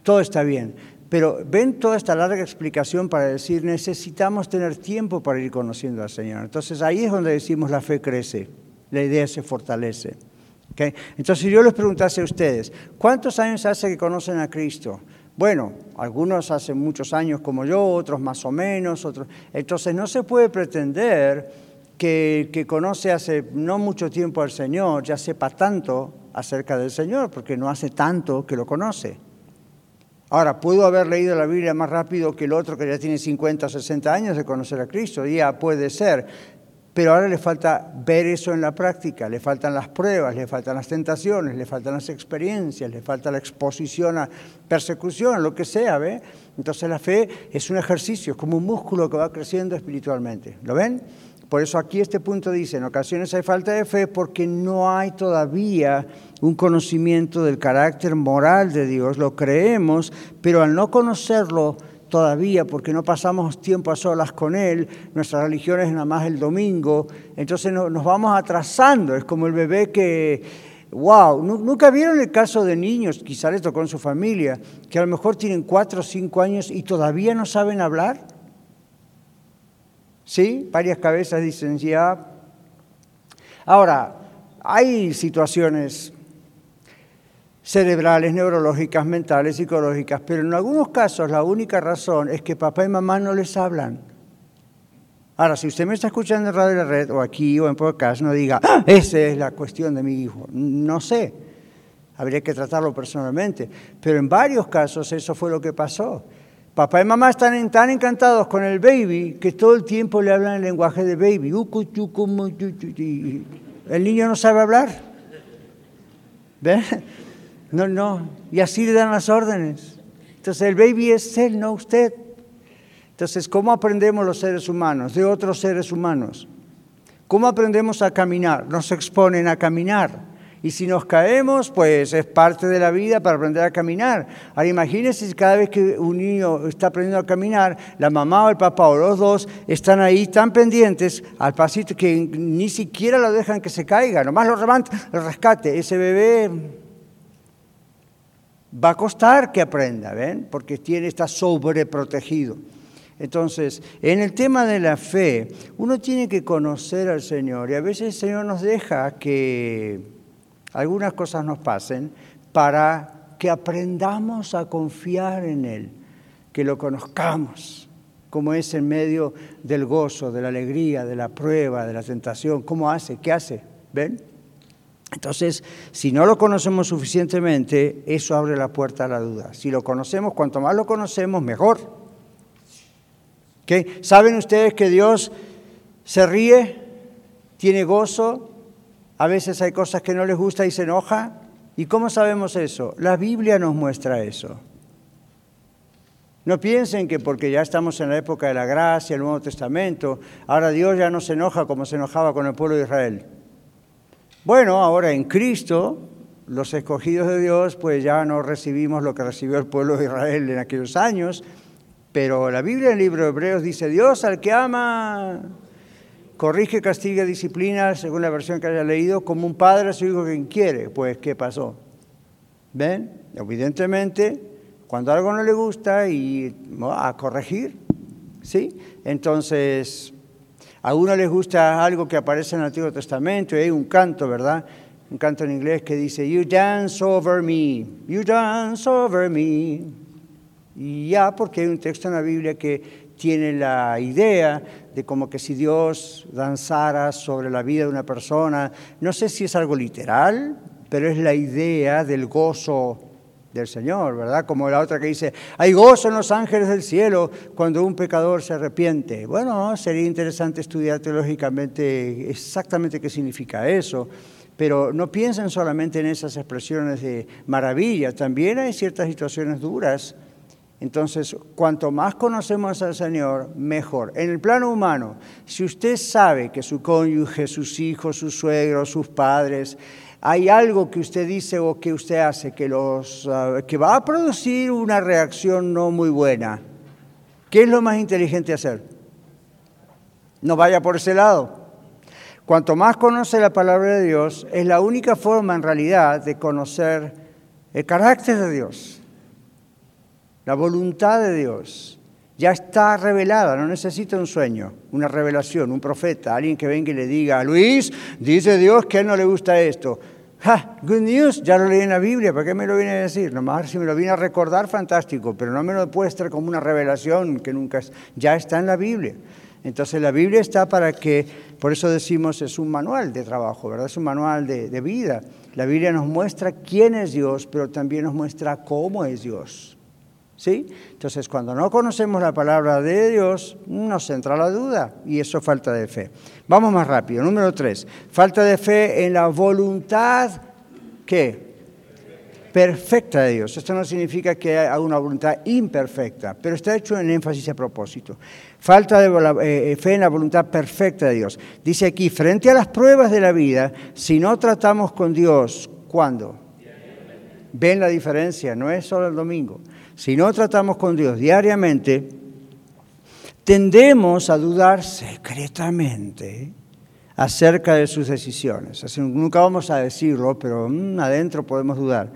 todo está bien. Pero ven toda esta larga explicación para decir, necesitamos tener tiempo para ir conociendo al Señor. Entonces, ahí es donde decimos la fe crece, la idea se fortalece. Entonces, si yo les preguntase a ustedes, ¿cuántos años hace que conocen a Cristo? Bueno, algunos hace muchos años como yo, otros más o menos, otros. Entonces no se puede pretender que, que conoce hace no mucho tiempo al Señor ya sepa tanto acerca del Señor, porque no hace tanto que lo conoce. Ahora, puedo haber leído la Biblia más rápido que el otro que ya tiene 50 o 60 años de conocer a Cristo, ya puede ser, pero ahora le falta ver eso en la práctica, le faltan las pruebas, le faltan las tentaciones, le faltan las experiencias, le falta la exposición a persecución, lo que sea, ¿ve? Entonces la fe es un ejercicio, es como un músculo que va creciendo espiritualmente, ¿lo ven? Por eso aquí este punto dice, en ocasiones hay falta de fe porque no hay todavía un conocimiento del carácter moral de Dios, lo creemos, pero al no conocerlo todavía, porque no pasamos tiempo a solas con Él, nuestra religión es nada más el domingo, entonces nos vamos atrasando, es como el bebé que, wow, nunca vieron el caso de niños, quizá les tocó en su familia, que a lo mejor tienen cuatro o cinco años y todavía no saben hablar. ¿Sí? Varias cabezas dicen ya. Ahora, hay situaciones cerebrales, neurológicas, mentales, psicológicas, pero en algunos casos la única razón es que papá y mamá no les hablan. Ahora, si usted me está escuchando en Radio La Red o aquí o en podcast, no diga, ah, esa es la cuestión de mi hijo. No sé, habría que tratarlo personalmente, pero en varios casos eso fue lo que pasó. Papá y mamá están tan encantados con el baby que todo el tiempo le hablan el lenguaje de baby. El niño no sabe hablar. ¿Ven? No, no. Y así le dan las órdenes. Entonces el baby es él, no usted. Entonces, ¿cómo aprendemos los seres humanos de otros seres humanos? ¿Cómo aprendemos a caminar? Nos exponen a caminar. Y si nos caemos, pues es parte de la vida para aprender a caminar. Ahora imagínense si cada vez que un niño está aprendiendo a caminar, la mamá o el papá o los dos están ahí tan pendientes al pasito que ni siquiera lo dejan que se caiga, nomás lo levantan, lo rescate. Ese bebé va a costar que aprenda, ¿ven? Porque tiene, está sobreprotegido. Entonces, en el tema de la fe, uno tiene que conocer al Señor y a veces el Señor nos deja que algunas cosas nos pasen para que aprendamos a confiar en Él, que lo conozcamos, como es en medio del gozo, de la alegría, de la prueba, de la tentación, cómo hace, qué hace, ¿ven? Entonces, si no lo conocemos suficientemente, eso abre la puerta a la duda. Si lo conocemos, cuanto más lo conocemos, mejor. ¿Saben ustedes que Dios se ríe, tiene gozo, a veces hay cosas que no les gusta y se enoja. ¿Y cómo sabemos eso? La Biblia nos muestra eso. No piensen que porque ya estamos en la época de la gracia, el Nuevo Testamento, ahora Dios ya no se enoja como se enojaba con el pueblo de Israel. Bueno, ahora en Cristo, los escogidos de Dios, pues ya no recibimos lo que recibió el pueblo de Israel en aquellos años, pero la Biblia en el libro de Hebreos dice, Dios al que ama corrige, castiga, disciplina, según la versión que haya leído, como un padre a su hijo quien quiere. Pues, ¿qué pasó? ¿Ven? Evidentemente, cuando algo no le gusta y a corregir, ¿sí? Entonces, a uno les gusta algo que aparece en el Antiguo Testamento, y hay un canto, ¿verdad? Un canto en inglés que dice, You dance over me, you dance over me. Y ya, porque hay un texto en la Biblia que tiene la idea de como que si Dios danzara sobre la vida de una persona, no sé si es algo literal, pero es la idea del gozo del Señor, ¿verdad? Como la otra que dice, hay gozo en los ángeles del cielo cuando un pecador se arrepiente. Bueno, sería interesante estudiar teológicamente exactamente qué significa eso, pero no piensen solamente en esas expresiones de maravilla, también hay ciertas situaciones duras entonces, cuanto más conocemos al Señor, mejor. En el plano humano, si usted sabe que su cónyuge, sus hijos, sus suegros, sus padres, hay algo que usted dice o que usted hace que, los, ah, que va a producir una reacción no muy buena, ¿qué es lo más inteligente hacer? No vaya por ese lado. Cuanto más conoce la palabra de Dios, es la única forma en realidad de conocer el carácter de Dios. La voluntad de Dios ya está revelada, no necesita un sueño, una revelación, un profeta, alguien que venga y le diga, Luis, dice Dios que él no le gusta esto. Ja, good news, ya lo leí en la Biblia, ¿para qué me lo viene a decir? Nomás si me lo viene a recordar, fantástico, pero no me lo muestra como una revelación que nunca es, ya está en la Biblia. Entonces la Biblia está para que, por eso decimos, es un manual de trabajo, ¿verdad? Es un manual de vida. La Biblia nos muestra quién es Dios, pero también nos muestra cómo es Dios. ¿Sí? Entonces, cuando no conocemos la palabra de Dios, nos entra la duda y eso es falta de fe. Vamos más rápido. Número tres, falta de fe en la voluntad, ¿qué? Perfecta de Dios. Esto no significa que haya una voluntad imperfecta, pero está hecho en énfasis a propósito. Falta de eh, eh, fe en la voluntad perfecta de Dios. Dice aquí, frente a las pruebas de la vida, si no tratamos con Dios, ¿cuándo? Ven la diferencia, no es solo el domingo si no tratamos con Dios diariamente, tendemos a dudar secretamente acerca de sus decisiones. Así, nunca vamos a decirlo, pero mm, adentro podemos dudar.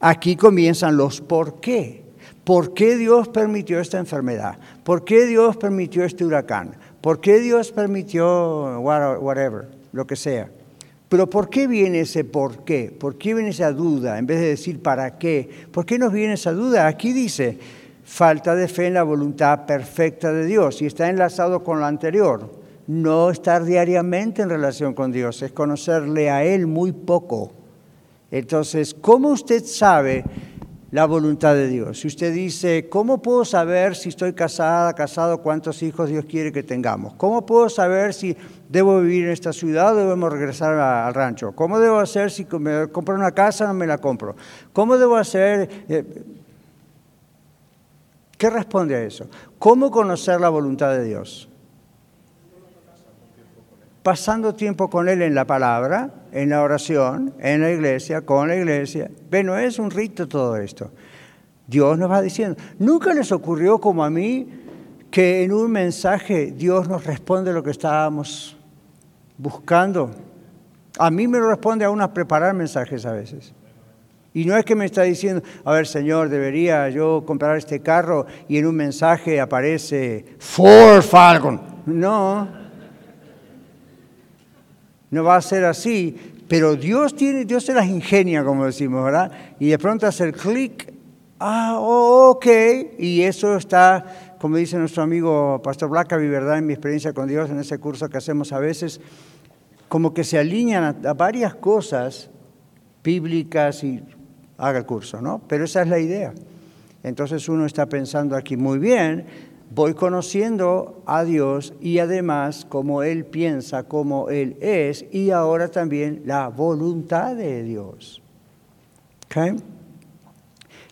Aquí comienzan los por qué. ¿Por qué Dios permitió esta enfermedad? ¿Por qué Dios permitió este huracán? ¿Por qué Dios permitió whatever, lo que sea? Pero ¿por qué viene ese por qué? ¿Por qué viene esa duda en vez de decir para qué? ¿Por qué nos viene esa duda? Aquí dice, falta de fe en la voluntad perfecta de Dios y está enlazado con lo anterior. No estar diariamente en relación con Dios, es conocerle a Él muy poco. Entonces, ¿cómo usted sabe la voluntad de Dios? Si usted dice, ¿cómo puedo saber si estoy casada, casado, cuántos hijos Dios quiere que tengamos? ¿Cómo puedo saber si ¿Debo vivir en esta ciudad o debemos regresar al rancho? ¿Cómo debo hacer si me compro una casa o no me la compro? ¿Cómo debo hacer? Eh, ¿Qué responde a eso? ¿Cómo conocer la voluntad de Dios? Pasando tiempo con Él en la palabra, en la oración, en la iglesia, con la iglesia. Ve, no es un rito todo esto. Dios nos va diciendo. Nunca les ocurrió como a mí que en un mensaje Dios nos responde lo que estábamos buscando. A mí me lo responde aún a preparar mensajes a veces. Y no es que me está diciendo, a ver, Señor, debería yo comprar este carro y en un mensaje aparece Ford Falcon. No, no va a ser así, pero Dios tiene, Dios se las ingenia, como decimos, ¿verdad? Y de pronto hace el clic, ah, oh, ok, y eso está, como dice nuestro amigo Pastor Blackaby, ¿verdad? En mi experiencia con Dios, en ese curso que hacemos a veces, como que se alinean a, varias cosas bíblicas y haga el curso, ¿no? Pero esa es la idea. Entonces uno está pensando aquí muy bien, voy conociendo a Dios y además cómo Él piensa, cómo Él es y ahora también la voluntad de Dios. ¿Okay?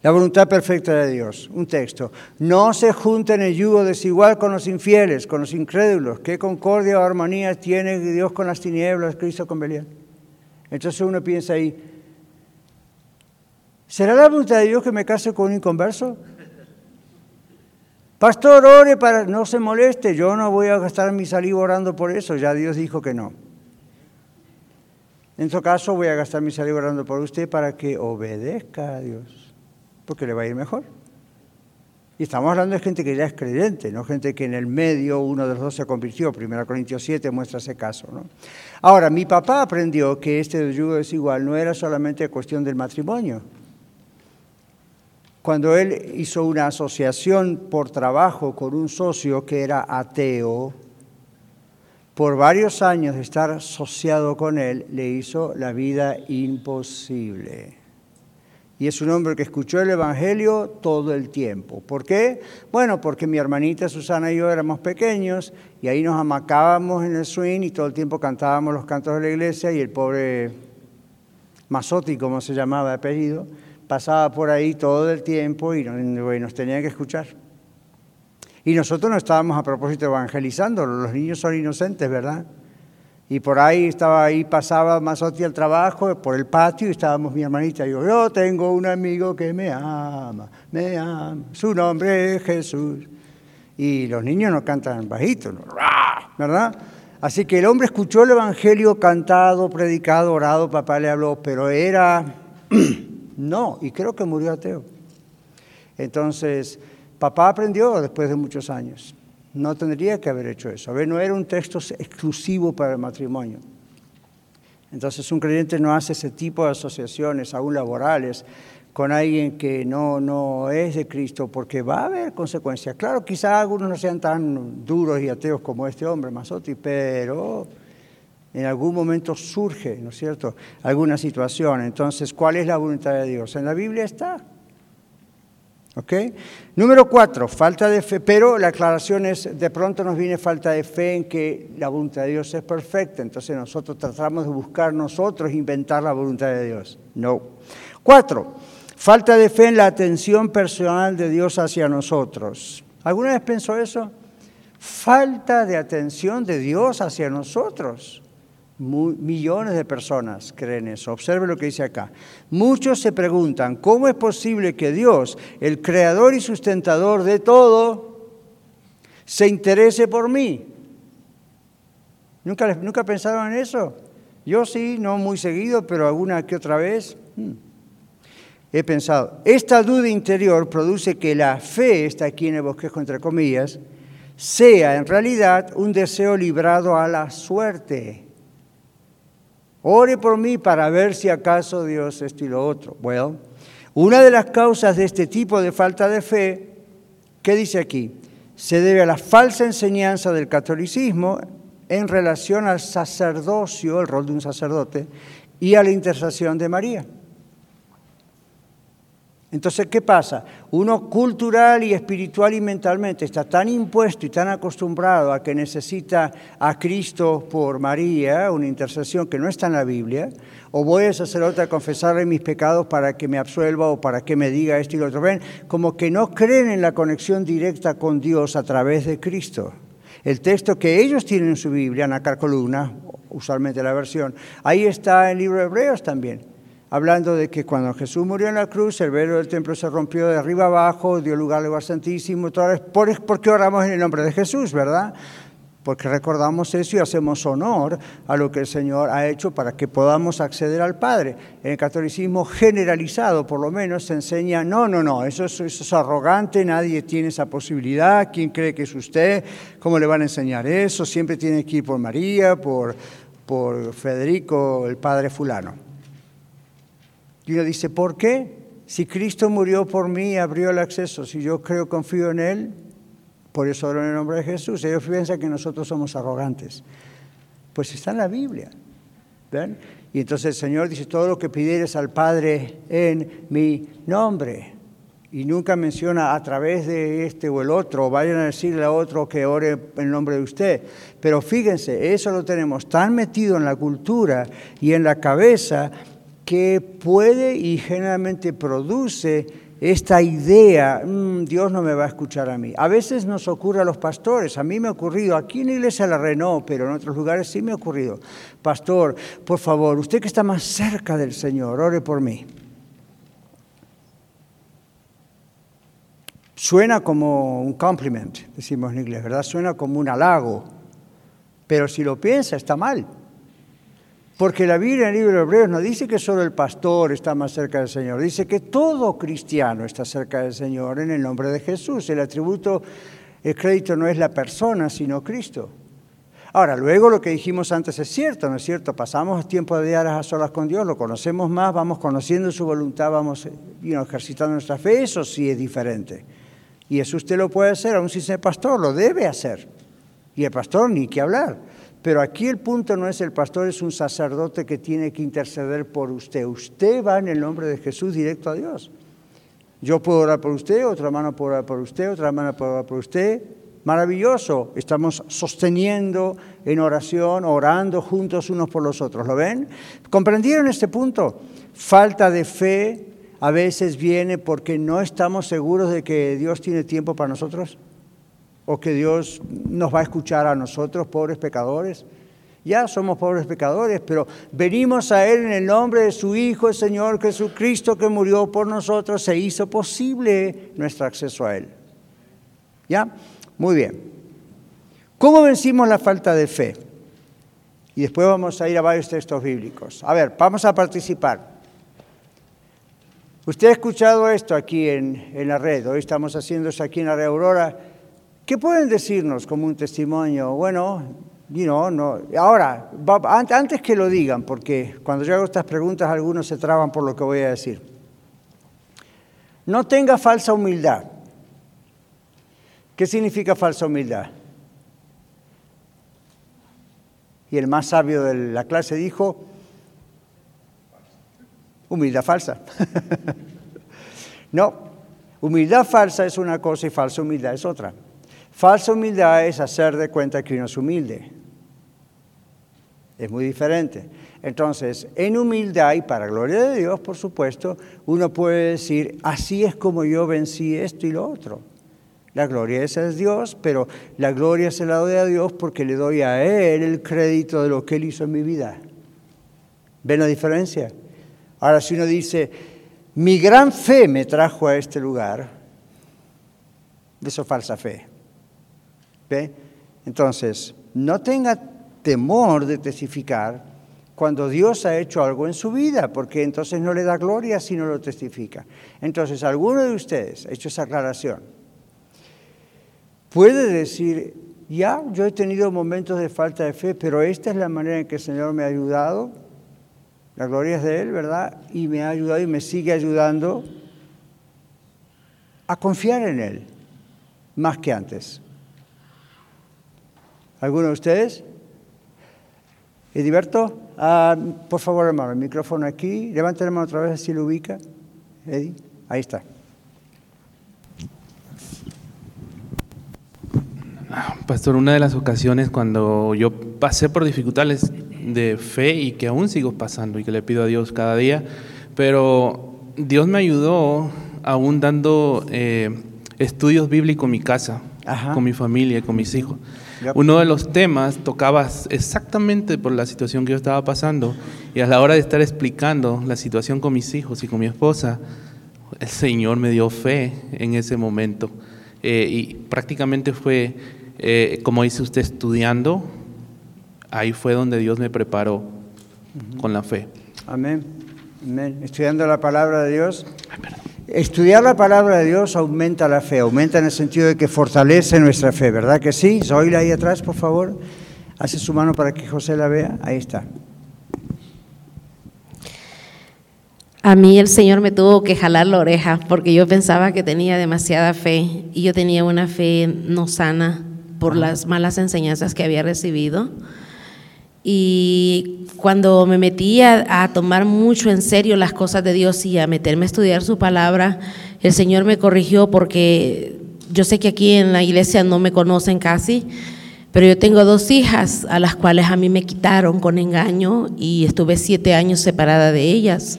La voluntad perfecta de Dios. Un texto. No se junten el yugo desigual con los infieles, con los incrédulos. ¿Qué concordia o armonía tiene Dios con las tinieblas, Cristo con Belial? Entonces uno piensa ahí, ¿será la voluntad de Dios que me case con un inconverso? Pastor, ore para no se moleste, yo no voy a gastar mi saliva orando por eso, ya Dios dijo que no. En todo caso, voy a gastar mi saliva orando por usted para que obedezca a Dios porque le va a ir mejor. Y estamos hablando de gente que ya es creyente, no gente que en el medio uno de los dos se convirtió. 1 Corintios 7 muestra ese caso. ¿no? Ahora, mi papá aprendió que este yugo desigual no era solamente cuestión del matrimonio. Cuando él hizo una asociación por trabajo con un socio que era ateo, por varios años de estar asociado con él, le hizo la vida imposible. Y es un hombre que escuchó el Evangelio todo el tiempo. ¿Por qué? Bueno, porque mi hermanita Susana y yo éramos pequeños y ahí nos amacábamos en el swing y todo el tiempo cantábamos los cantos de la iglesia y el pobre Mazotti, como se llamaba de apellido, pasaba por ahí todo el tiempo y nos, tenía que escuchar. Y nosotros no estábamos a propósito evangelizando, los niños son inocentes, ¿verdad? Y por ahí estaba ahí, pasaba Mazotti al trabajo, por el patio, y estábamos mi hermanita y yo, yo tengo un amigo que me ama, me ama, su nombre es Jesús. Y los niños no cantan bajito, ¿verdad? Así que el hombre escuchó el Evangelio cantado, predicado, orado, papá le habló, pero era, no, y creo que murió ateo. Entonces, papá aprendió después de muchos años. No tendría que haber hecho eso. A ver, no era un texto exclusivo para el matrimonio. Entonces un creyente no hace ese tipo de asociaciones, aún laborales, con alguien que no, no es de Cristo, porque va a haber consecuencias. Claro, quizás algunos no sean tan duros y ateos como este hombre, Masotti, pero en algún momento surge, ¿no es cierto?, alguna situación. Entonces, ¿cuál es la voluntad de Dios? En la Biblia está. ¿Ok? Número cuatro, falta de fe, pero la aclaración es, de pronto nos viene falta de fe en que la voluntad de Dios es perfecta, entonces nosotros tratamos de buscar nosotros, inventar la voluntad de Dios. No. Cuatro, falta de fe en la atención personal de Dios hacia nosotros. ¿Alguna vez pensó eso? Falta de atención de Dios hacia nosotros millones de personas creen eso. Observe lo que dice acá. Muchos se preguntan, ¿cómo es posible que Dios, el creador y sustentador de todo, se interese por mí? ¿Nunca, nunca pensaron en eso? Yo sí, no muy seguido, pero alguna que otra vez. Hmm. He pensado, esta duda interior produce que la fe, está aquí en el bosquejo entre comillas, sea en realidad un deseo librado a la suerte Ore por mí para ver si acaso Dios esto y lo otro. Bueno, una de las causas de este tipo de falta de fe, ¿qué dice aquí? Se debe a la falsa enseñanza del catolicismo en relación al sacerdocio, el rol de un sacerdote, y a la intercesión de María. Entonces, ¿qué pasa? Uno cultural y espiritual y mentalmente está tan impuesto y tan acostumbrado a que necesita a Cristo por María, una intercesión que no está en la Biblia, o voy a sacerdote a confesarle mis pecados para que me absuelva o para que me diga esto y lo otro. Ven, como que no creen en la conexión directa con Dios a través de Cristo. El texto que ellos tienen en su Biblia, en la columna, usualmente la versión, ahí está en el libro de Hebreos también hablando de que cuando Jesús murió en la cruz, el velo del templo se rompió de arriba abajo, dio lugar al lugar santísimo. ¿Por, ¿Por qué oramos en el nombre de Jesús, verdad? Porque recordamos eso y hacemos honor a lo que el Señor ha hecho para que podamos acceder al Padre. En el catolicismo generalizado, por lo menos, se enseña, no, no, no, eso es, eso es arrogante, nadie tiene esa posibilidad, ¿quién cree que es usted? ¿Cómo le van a enseñar eso? Siempre tiene que ir por María, por, por Federico, el Padre fulano. Y uno dice, ¿por qué? Si Cristo murió por mí, abrió el acceso, si yo creo, confío en Él, por eso hablo en el nombre de Jesús. Ellos piensan que nosotros somos arrogantes. Pues está en la Biblia. ¿ven? Y entonces el Señor dice, todo lo que pidieres al Padre en mi nombre. Y nunca menciona a través de este o el otro, vayan a decirle a otro que ore en nombre de usted. Pero fíjense, eso lo tenemos tan metido en la cultura y en la cabeza que puede y generalmente produce esta idea, mm, Dios no me va a escuchar a mí. A veces nos ocurre a los pastores, a mí me ha ocurrido, aquí en la iglesia la Renault, pero en otros lugares sí me ha ocurrido. Pastor, por favor, usted que está más cerca del Señor, ore por mí. Suena como un compliment, decimos en inglés, ¿verdad? Suena como un halago, pero si lo piensa está mal. Porque la Biblia en el libro de Hebreos no dice que solo el pastor está más cerca del Señor, dice que todo cristiano está cerca del Señor en el nombre de Jesús. El atributo, el crédito no es la persona, sino Cristo. Ahora, luego lo que dijimos antes es cierto, ¿no es cierto? Pasamos tiempo de días a solas con Dios, lo conocemos más, vamos conociendo su voluntad, vamos ejercitando nuestra fe, eso sí es diferente. Y eso usted lo puede hacer, aún si es pastor, lo debe hacer. Y el pastor ni que hablar. Pero aquí el punto no es el pastor, es un sacerdote que tiene que interceder por usted. Usted va en el nombre de Jesús directo a Dios. Yo puedo orar por usted, otra hermana puede orar por usted, otra hermana puede orar por usted. Maravilloso. Estamos sosteniendo en oración, orando juntos unos por los otros. ¿Lo ven? ¿Comprendieron este punto? Falta de fe a veces viene porque no estamos seguros de que Dios tiene tiempo para nosotros o que Dios nos va a escuchar a nosotros, pobres pecadores. Ya somos pobres pecadores, pero venimos a Él en el nombre de su Hijo, el Señor Jesucristo, que murió por nosotros, se hizo posible nuestro acceso a Él. ¿Ya? Muy bien. ¿Cómo vencimos la falta de fe? Y después vamos a ir a varios textos bíblicos. A ver, vamos a participar. Usted ha escuchado esto aquí en, en la red, hoy estamos haciendo eso aquí en la red Aurora. ¿Qué pueden decirnos como un testimonio? Bueno, you know, no. Ahora, antes que lo digan, porque cuando yo hago estas preguntas algunos se traban por lo que voy a decir. No tenga falsa humildad. ¿Qué significa falsa humildad? Y el más sabio de la clase dijo, humildad falsa. no, humildad falsa es una cosa y falsa humildad es otra. Falsa humildad es hacer de cuenta que uno es humilde. Es muy diferente. Entonces, en humildad y para gloria de Dios, por supuesto, uno puede decir, así es como yo vencí esto y lo otro. La gloria esa es Dios, pero la gloria se la doy a Dios porque le doy a Él el crédito de lo que Él hizo en mi vida. ¿Ven la diferencia? Ahora, si uno dice, mi gran fe me trajo a este lugar, eso es falsa fe. Entonces, no tenga temor de testificar cuando Dios ha hecho algo en su vida, porque entonces no le da gloria si no lo testifica. Entonces, alguno de ustedes ha hecho esa aclaración. Puede decir, ya, yo he tenido momentos de falta de fe, pero esta es la manera en que el Señor me ha ayudado. La gloria es de Él, ¿verdad? Y me ha ayudado y me sigue ayudando a confiar en Él, más que antes. ¿Alguno de ustedes? Ediberto, ah, por favor, hermano, el micrófono aquí. Levante la mano otra vez, así lo ubica. Eddie, ahí está. Pastor, una de las ocasiones cuando yo pasé por dificultades de fe y que aún sigo pasando y que le pido a Dios cada día, pero Dios me ayudó aún dando eh, estudios bíblicos en mi casa, Ajá. con mi familia, con mis hijos. Uno de los temas tocaba exactamente por la situación que yo estaba pasando y a la hora de estar explicando la situación con mis hijos y con mi esposa, el Señor me dio fe en ese momento. Eh, y prácticamente fue, eh, como dice usted, estudiando, ahí fue donde Dios me preparó con la fe. Amén. Amén. Estudiando la palabra de Dios. Estudiar la palabra de Dios aumenta la fe, aumenta en el sentido de que fortalece nuestra fe, ¿verdad que sí? Zoila ahí atrás, por favor. Hace su mano para que José la vea. Ahí está. A mí el Señor me tuvo que jalar la oreja porque yo pensaba que tenía demasiada fe y yo tenía una fe no sana por las malas enseñanzas que había recibido. Y cuando me metí a, tomar mucho en serio las cosas de Dios y a meterme a estudiar su palabra, el Señor me corrigió porque yo sé que aquí en la iglesia no me conocen casi, pero yo tengo dos hijas a las cuales a mí me quitaron con engaño y estuve siete años separada de ellas.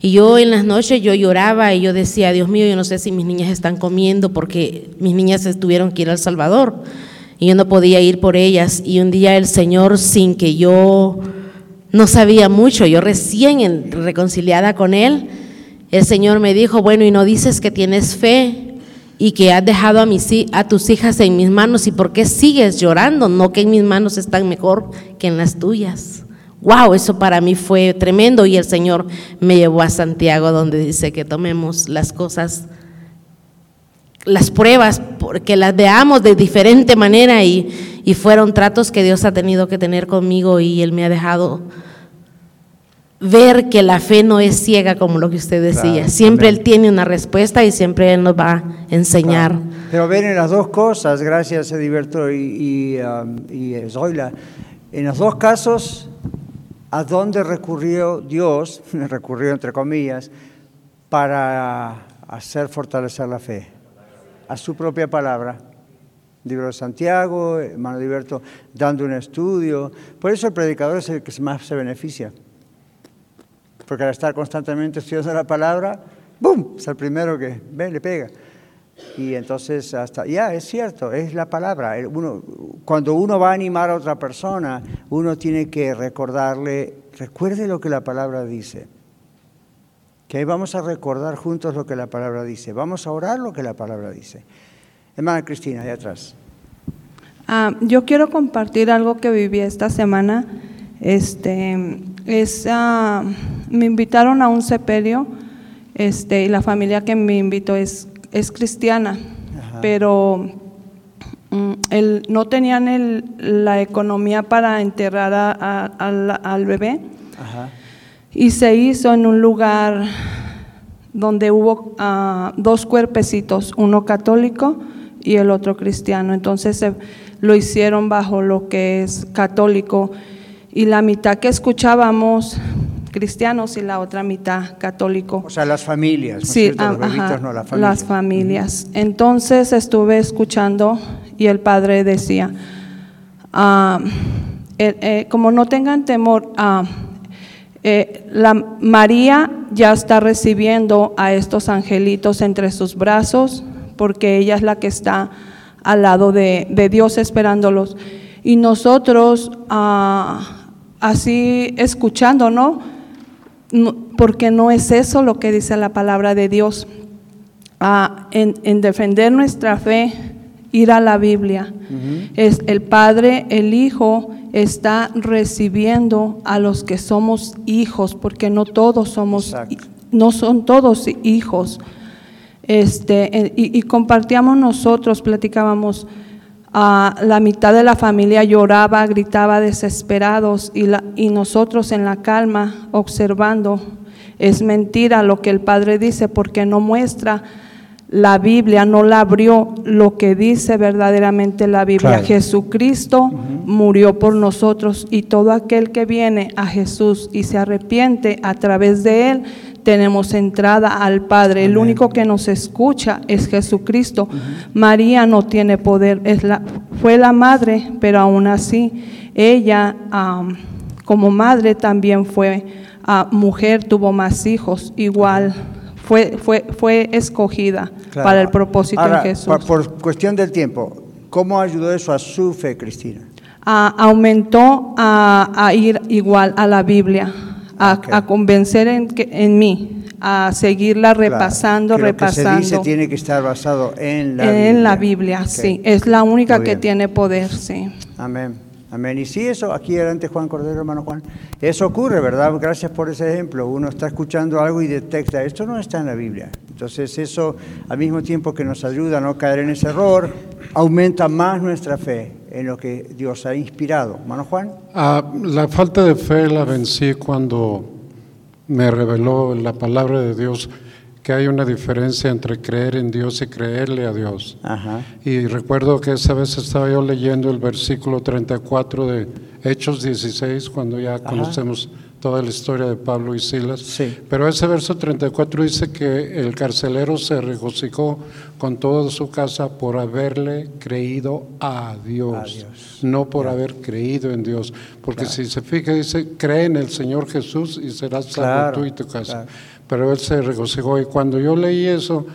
Y yo en las noches yo lloraba y yo decía, Dios mío, yo no sé si mis niñas están comiendo porque mis niñas tuvieron que ir al Salvador y yo no podía ir por ellas. Y un día el Señor, sin que yo no sabía mucho, yo recién reconciliada con Él, el Señor me dijo, bueno, y no dices que tienes fe y que has dejado a, mis, a tus hijas en mis manos y por qué sigues llorando, no que en mis manos están mejor que en las tuyas. Wow, eso para mí fue tremendo y el Señor me llevó a Santiago donde dice que tomemos las cosas, las pruebas, porque las veamos de diferente manera y, y fueron tratos que Dios ha tenido que tener conmigo y Él me ha dejado ver que la fe no es ciega como lo que usted decía. Claro, siempre. Él tiene una respuesta y siempre Él nos va a enseñar. Claro. Pero ven en las dos cosas, gracias Ediberto y, y, um, y Zoila, en los dos casos, ¿a dónde recurrió Dios, recurrió entre comillas, para hacer fortalecer la fe? A su propia palabra. Libro de Santiago, hermano Ediberto, dando un estudio. Por eso el predicador es el que más se beneficia. Porque al estar constantemente estudiando la palabra, ¡boom! Es el primero que ve, le pega. Y entonces, hasta, ya, es cierto, es la palabra. Uno, cuando uno va a animar a otra persona, uno tiene que recordarle, recuerde lo que la palabra dice. Que vamos a recordar juntos lo que la palabra dice. Vamos a orar lo que la palabra dice. Hermana Cristina, allá atrás. Ah, yo quiero compartir algo que viví esta semana. Este, es, ah, me invitaron a un sepelio este, y la familia que me invitó es, es cristiana, Ajá. pero mm, el- no tenían el- la economía para enterrar a- a- al, al bebé Ajá. Y se hizo en un lugar donde hubo ah, dos cuerpecitos, uno católico y el otro cristiano. Entonces se- lo hicieron bajo lo que es católico y la mitad que escuchábamos cristianos y la otra mitad católico. O sea, las familias. ¿no es Sí, ah, los bebitos ajá, no, las familias. las familias. Entonces estuve escuchando y el padre decía, ah, eh, eh, como no tengan temor, ah, eh, la María ya está recibiendo a estos angelitos entre sus brazos porque ella es la que está al lado de, Dios esperándolos. Y nosotros, ah, así escuchando, ¿no? Porque no es eso lo que dice la palabra de Dios. Ah, en defender nuestra fe, ir a la Biblia. Es el Padre, el Hijo está recibiendo a los que somos hijos, porque no todos somos, Exacto. no son todos hijos. Este, eh, y, y compartíamos nosotros, platicábamos, ah, la mitad de la familia lloraba, gritaba desesperados y, la, y nosotros en la calma observando. Es mentira lo que el Padre dice porque no muestra la Biblia, no la abrió lo que dice verdaderamente la Biblia. Claro. Jesucristo murió por nosotros y todo aquel que viene a Jesús y se arrepiente a través de él, tenemos entrada al Padre. El único que nos escucha es Jesucristo. María no tiene poder, es la, fue la madre, pero aún así ella como madre también fue ah, mujer, tuvo más hijos, igual. Fue, fue, fue escogida Claro. para el propósito Ahora, de Jesús. Por, por cuestión del tiempo, ¿cómo ayudó eso a su fe, Cristina? Ah, aumentó a, a ir igual a la Biblia, a, Ok. a convencer en, en mí, a seguirla repasando, Claro, que Lo que se repasando. dice tiene que estar basado en la en Biblia. la Biblia, Ok. sí. Es la única que tiene poder, sí. Amén. Amén. Y sí, eso, aquí adelante Juan Cordero, hermano Juan, eso ocurre, ¿verdad? Gracias por ese ejemplo. Uno está escuchando algo y detecta, esto no está en la Biblia. Entonces eso, al mismo tiempo que nos ayuda a no caer en ese error, aumenta más nuestra fe en lo que Dios ha inspirado. Hermano Juan. Ah, la falta de fe la vencí cuando me reveló la palabra de Dios que hay una diferencia entre creer en Dios y creerle a Dios. Ajá. Y recuerdo que esa vez estaba yo leyendo el versículo 34 de Hechos 16, cuando ya conocemos toda la historia de Pablo y Silas. Sí. Pero ese verso 34 dice que el carcelero se regocijó con toda su casa por haberle creído a Dios, A Dios. no por haber creído en Dios. Porque si se fija, dice, cree en el Señor Jesús y serás salvo Claro, tú y tu casa. Pero él se regocijó y cuando yo leí eso,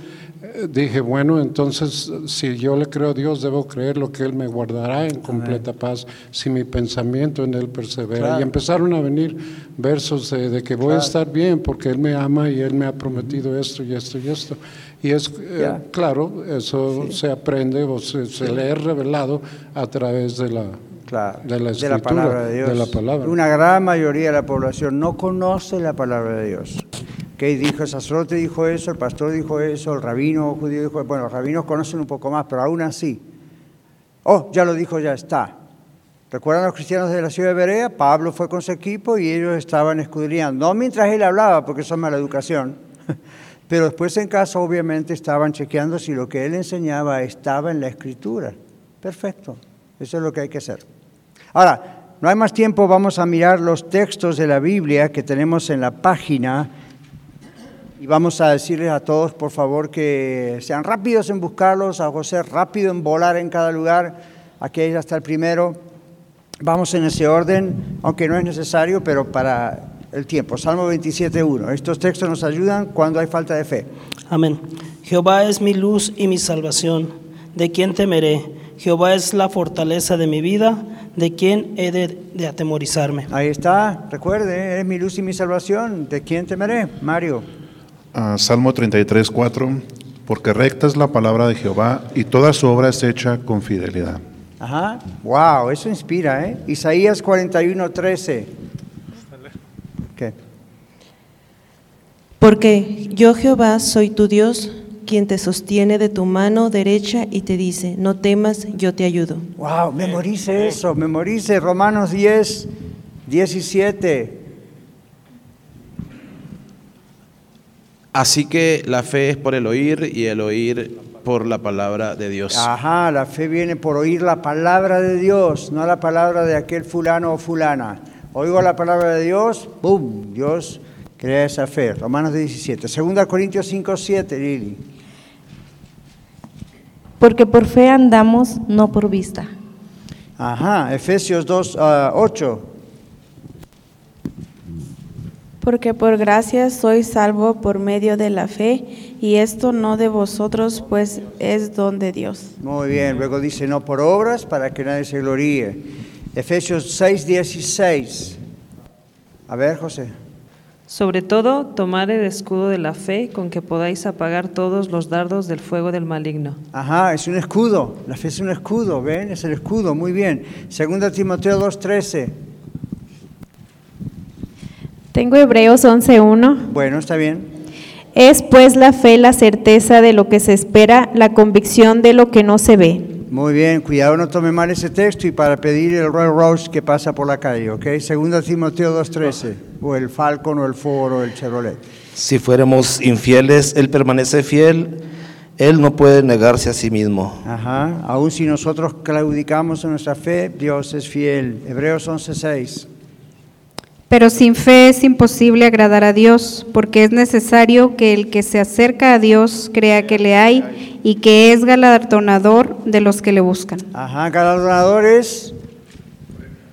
eh, dije, bueno, entonces si yo le creo a Dios, debo creer lo que Él me guardará en completa paz si mi pensamiento en Él persevera. Claro. Y empezaron a venir versos de, de que voy a estar bien porque Él me ama y Él me ha prometido esto y esto y esto. Y es eh, claro, eso se aprende o se, se le es revelado a través de la, Claro, de la escritura, palabra de Dios. de la palabra. Una gran mayoría de la población no conoce la palabra de Dios. Que dijo el sacerdote dijo eso, el pastor dijo eso, el rabino judío dijo, bueno, los rabinos conocen un poco más, pero aún así, oh, ya lo dijo, ya está. ¿Recuerdan los cristianos de la ciudad de Berea? Pablo fue con su equipo y ellos estaban escudriñando, no mientras él hablaba, porque eso es mala educación, pero después en casa obviamente estaban chequeando si lo que él enseñaba estaba en la escritura. Perfecto, eso es lo que hay que hacer. Ahora, no hay más tiempo, vamos a mirar los textos de la Biblia que tenemos en la página y vamos a decirles a todos, por favor, que sean rápidos en buscarlos, a José rápido en volar en cada lugar. Aquí ya está el primero. Vamos en ese orden, aunque no es necesario, pero para el tiempo. Salmo 27.1. Estos textos nos ayudan cuando hay falta de fe. Amén. Jehová es mi luz y mi salvación. ¿De quién temeré? Jehová es la fortaleza de mi vida. ¿De quién he de, de atemorizarme? Ahí está, recuerde, eres mi luz y mi salvación. ¿De quién temeré? Mario. Salmo 33, 4. Porque recta es la palabra de Jehová y toda su obra es hecha con fidelidad. Ajá. Wow, eso inspira, ¿eh? Isaías 41, 13. ¿Qué? Porque yo Jehová soy tu Dios, quien te sostiene de tu mano derecha y te dice, no temas, yo te ayudo. Wow, memorice eso, memorice Romanos 10, 17. Así que la fe es por el oír y el oír por la palabra de Dios. Ajá, la fe viene por oír la palabra de Dios, no la palabra de aquel fulano o fulana. Oigo la palabra de Dios, ¡boom! Dios crea esa fe. Romanos 17. Segunda Corintios 5, 7, Lili. Porque por fe andamos, no por vista. Ajá, Efesios 2, 8. Porque por gracia soy salvo por medio de la fe, y esto no de vosotros, pues es don de Dios. Muy bien, luego dice no por obras para que nadie se gloríe. Efesios 6, 16. A ver, José. Sobre todo, tomar el escudo de la fe con que podáis apagar todos los dardos del fuego del maligno. Ajá, es un escudo. La fe es un escudo, ¿ven? Es el escudo, muy bien. Segunda Timoteo 2.13. Tengo Hebreos 11.1. Bueno, está bien. Es pues la fe la certeza de lo que se espera, la convicción de lo que no se ve. Muy bien, cuidado no tome mal ese texto y para pedir el Royal Rose que pasa por la calle, ¿ok? Segunda Timoteo 2.13, o el Falcon o el Ford o el Chevrolet. Si fuéramos infieles, Él permanece fiel, Él no puede negarse a sí mismo. Ajá, aún si nosotros claudicamos en nuestra fe, Dios es fiel. Hebreos 11.6. Pero sin fe es imposible agradar a Dios, porque es necesario que el que se acerca a Dios crea que le hay y que es galardonador de los que le buscan. Ajá, galardonador es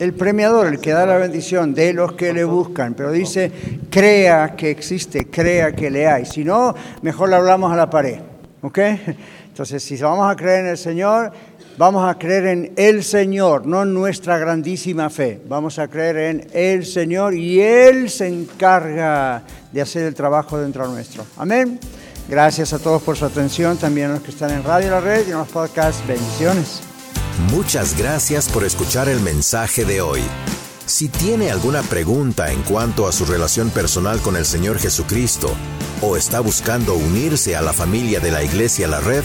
el premiador, el que da la bendición de los que le buscan. Pero dice, crea que existe, crea que le hay. Si no, mejor le hablamos a la pared. ¿Ok? Entonces, si vamos a creer en el Señor, Vamos a creer en el Señor, no en nuestra grandísima fe. Vamos a creer en el Señor y Él se encarga de hacer el trabajo dentro nuestro. Amén. Gracias a todos por su atención, también a los que están en Radio La Red y en los podcasts. Bendiciones. Muchas gracias por escuchar el mensaje de hoy. Si tiene alguna pregunta en cuanto a su relación personal con el Señor Jesucristo o está buscando unirse a la familia de la Iglesia La Red,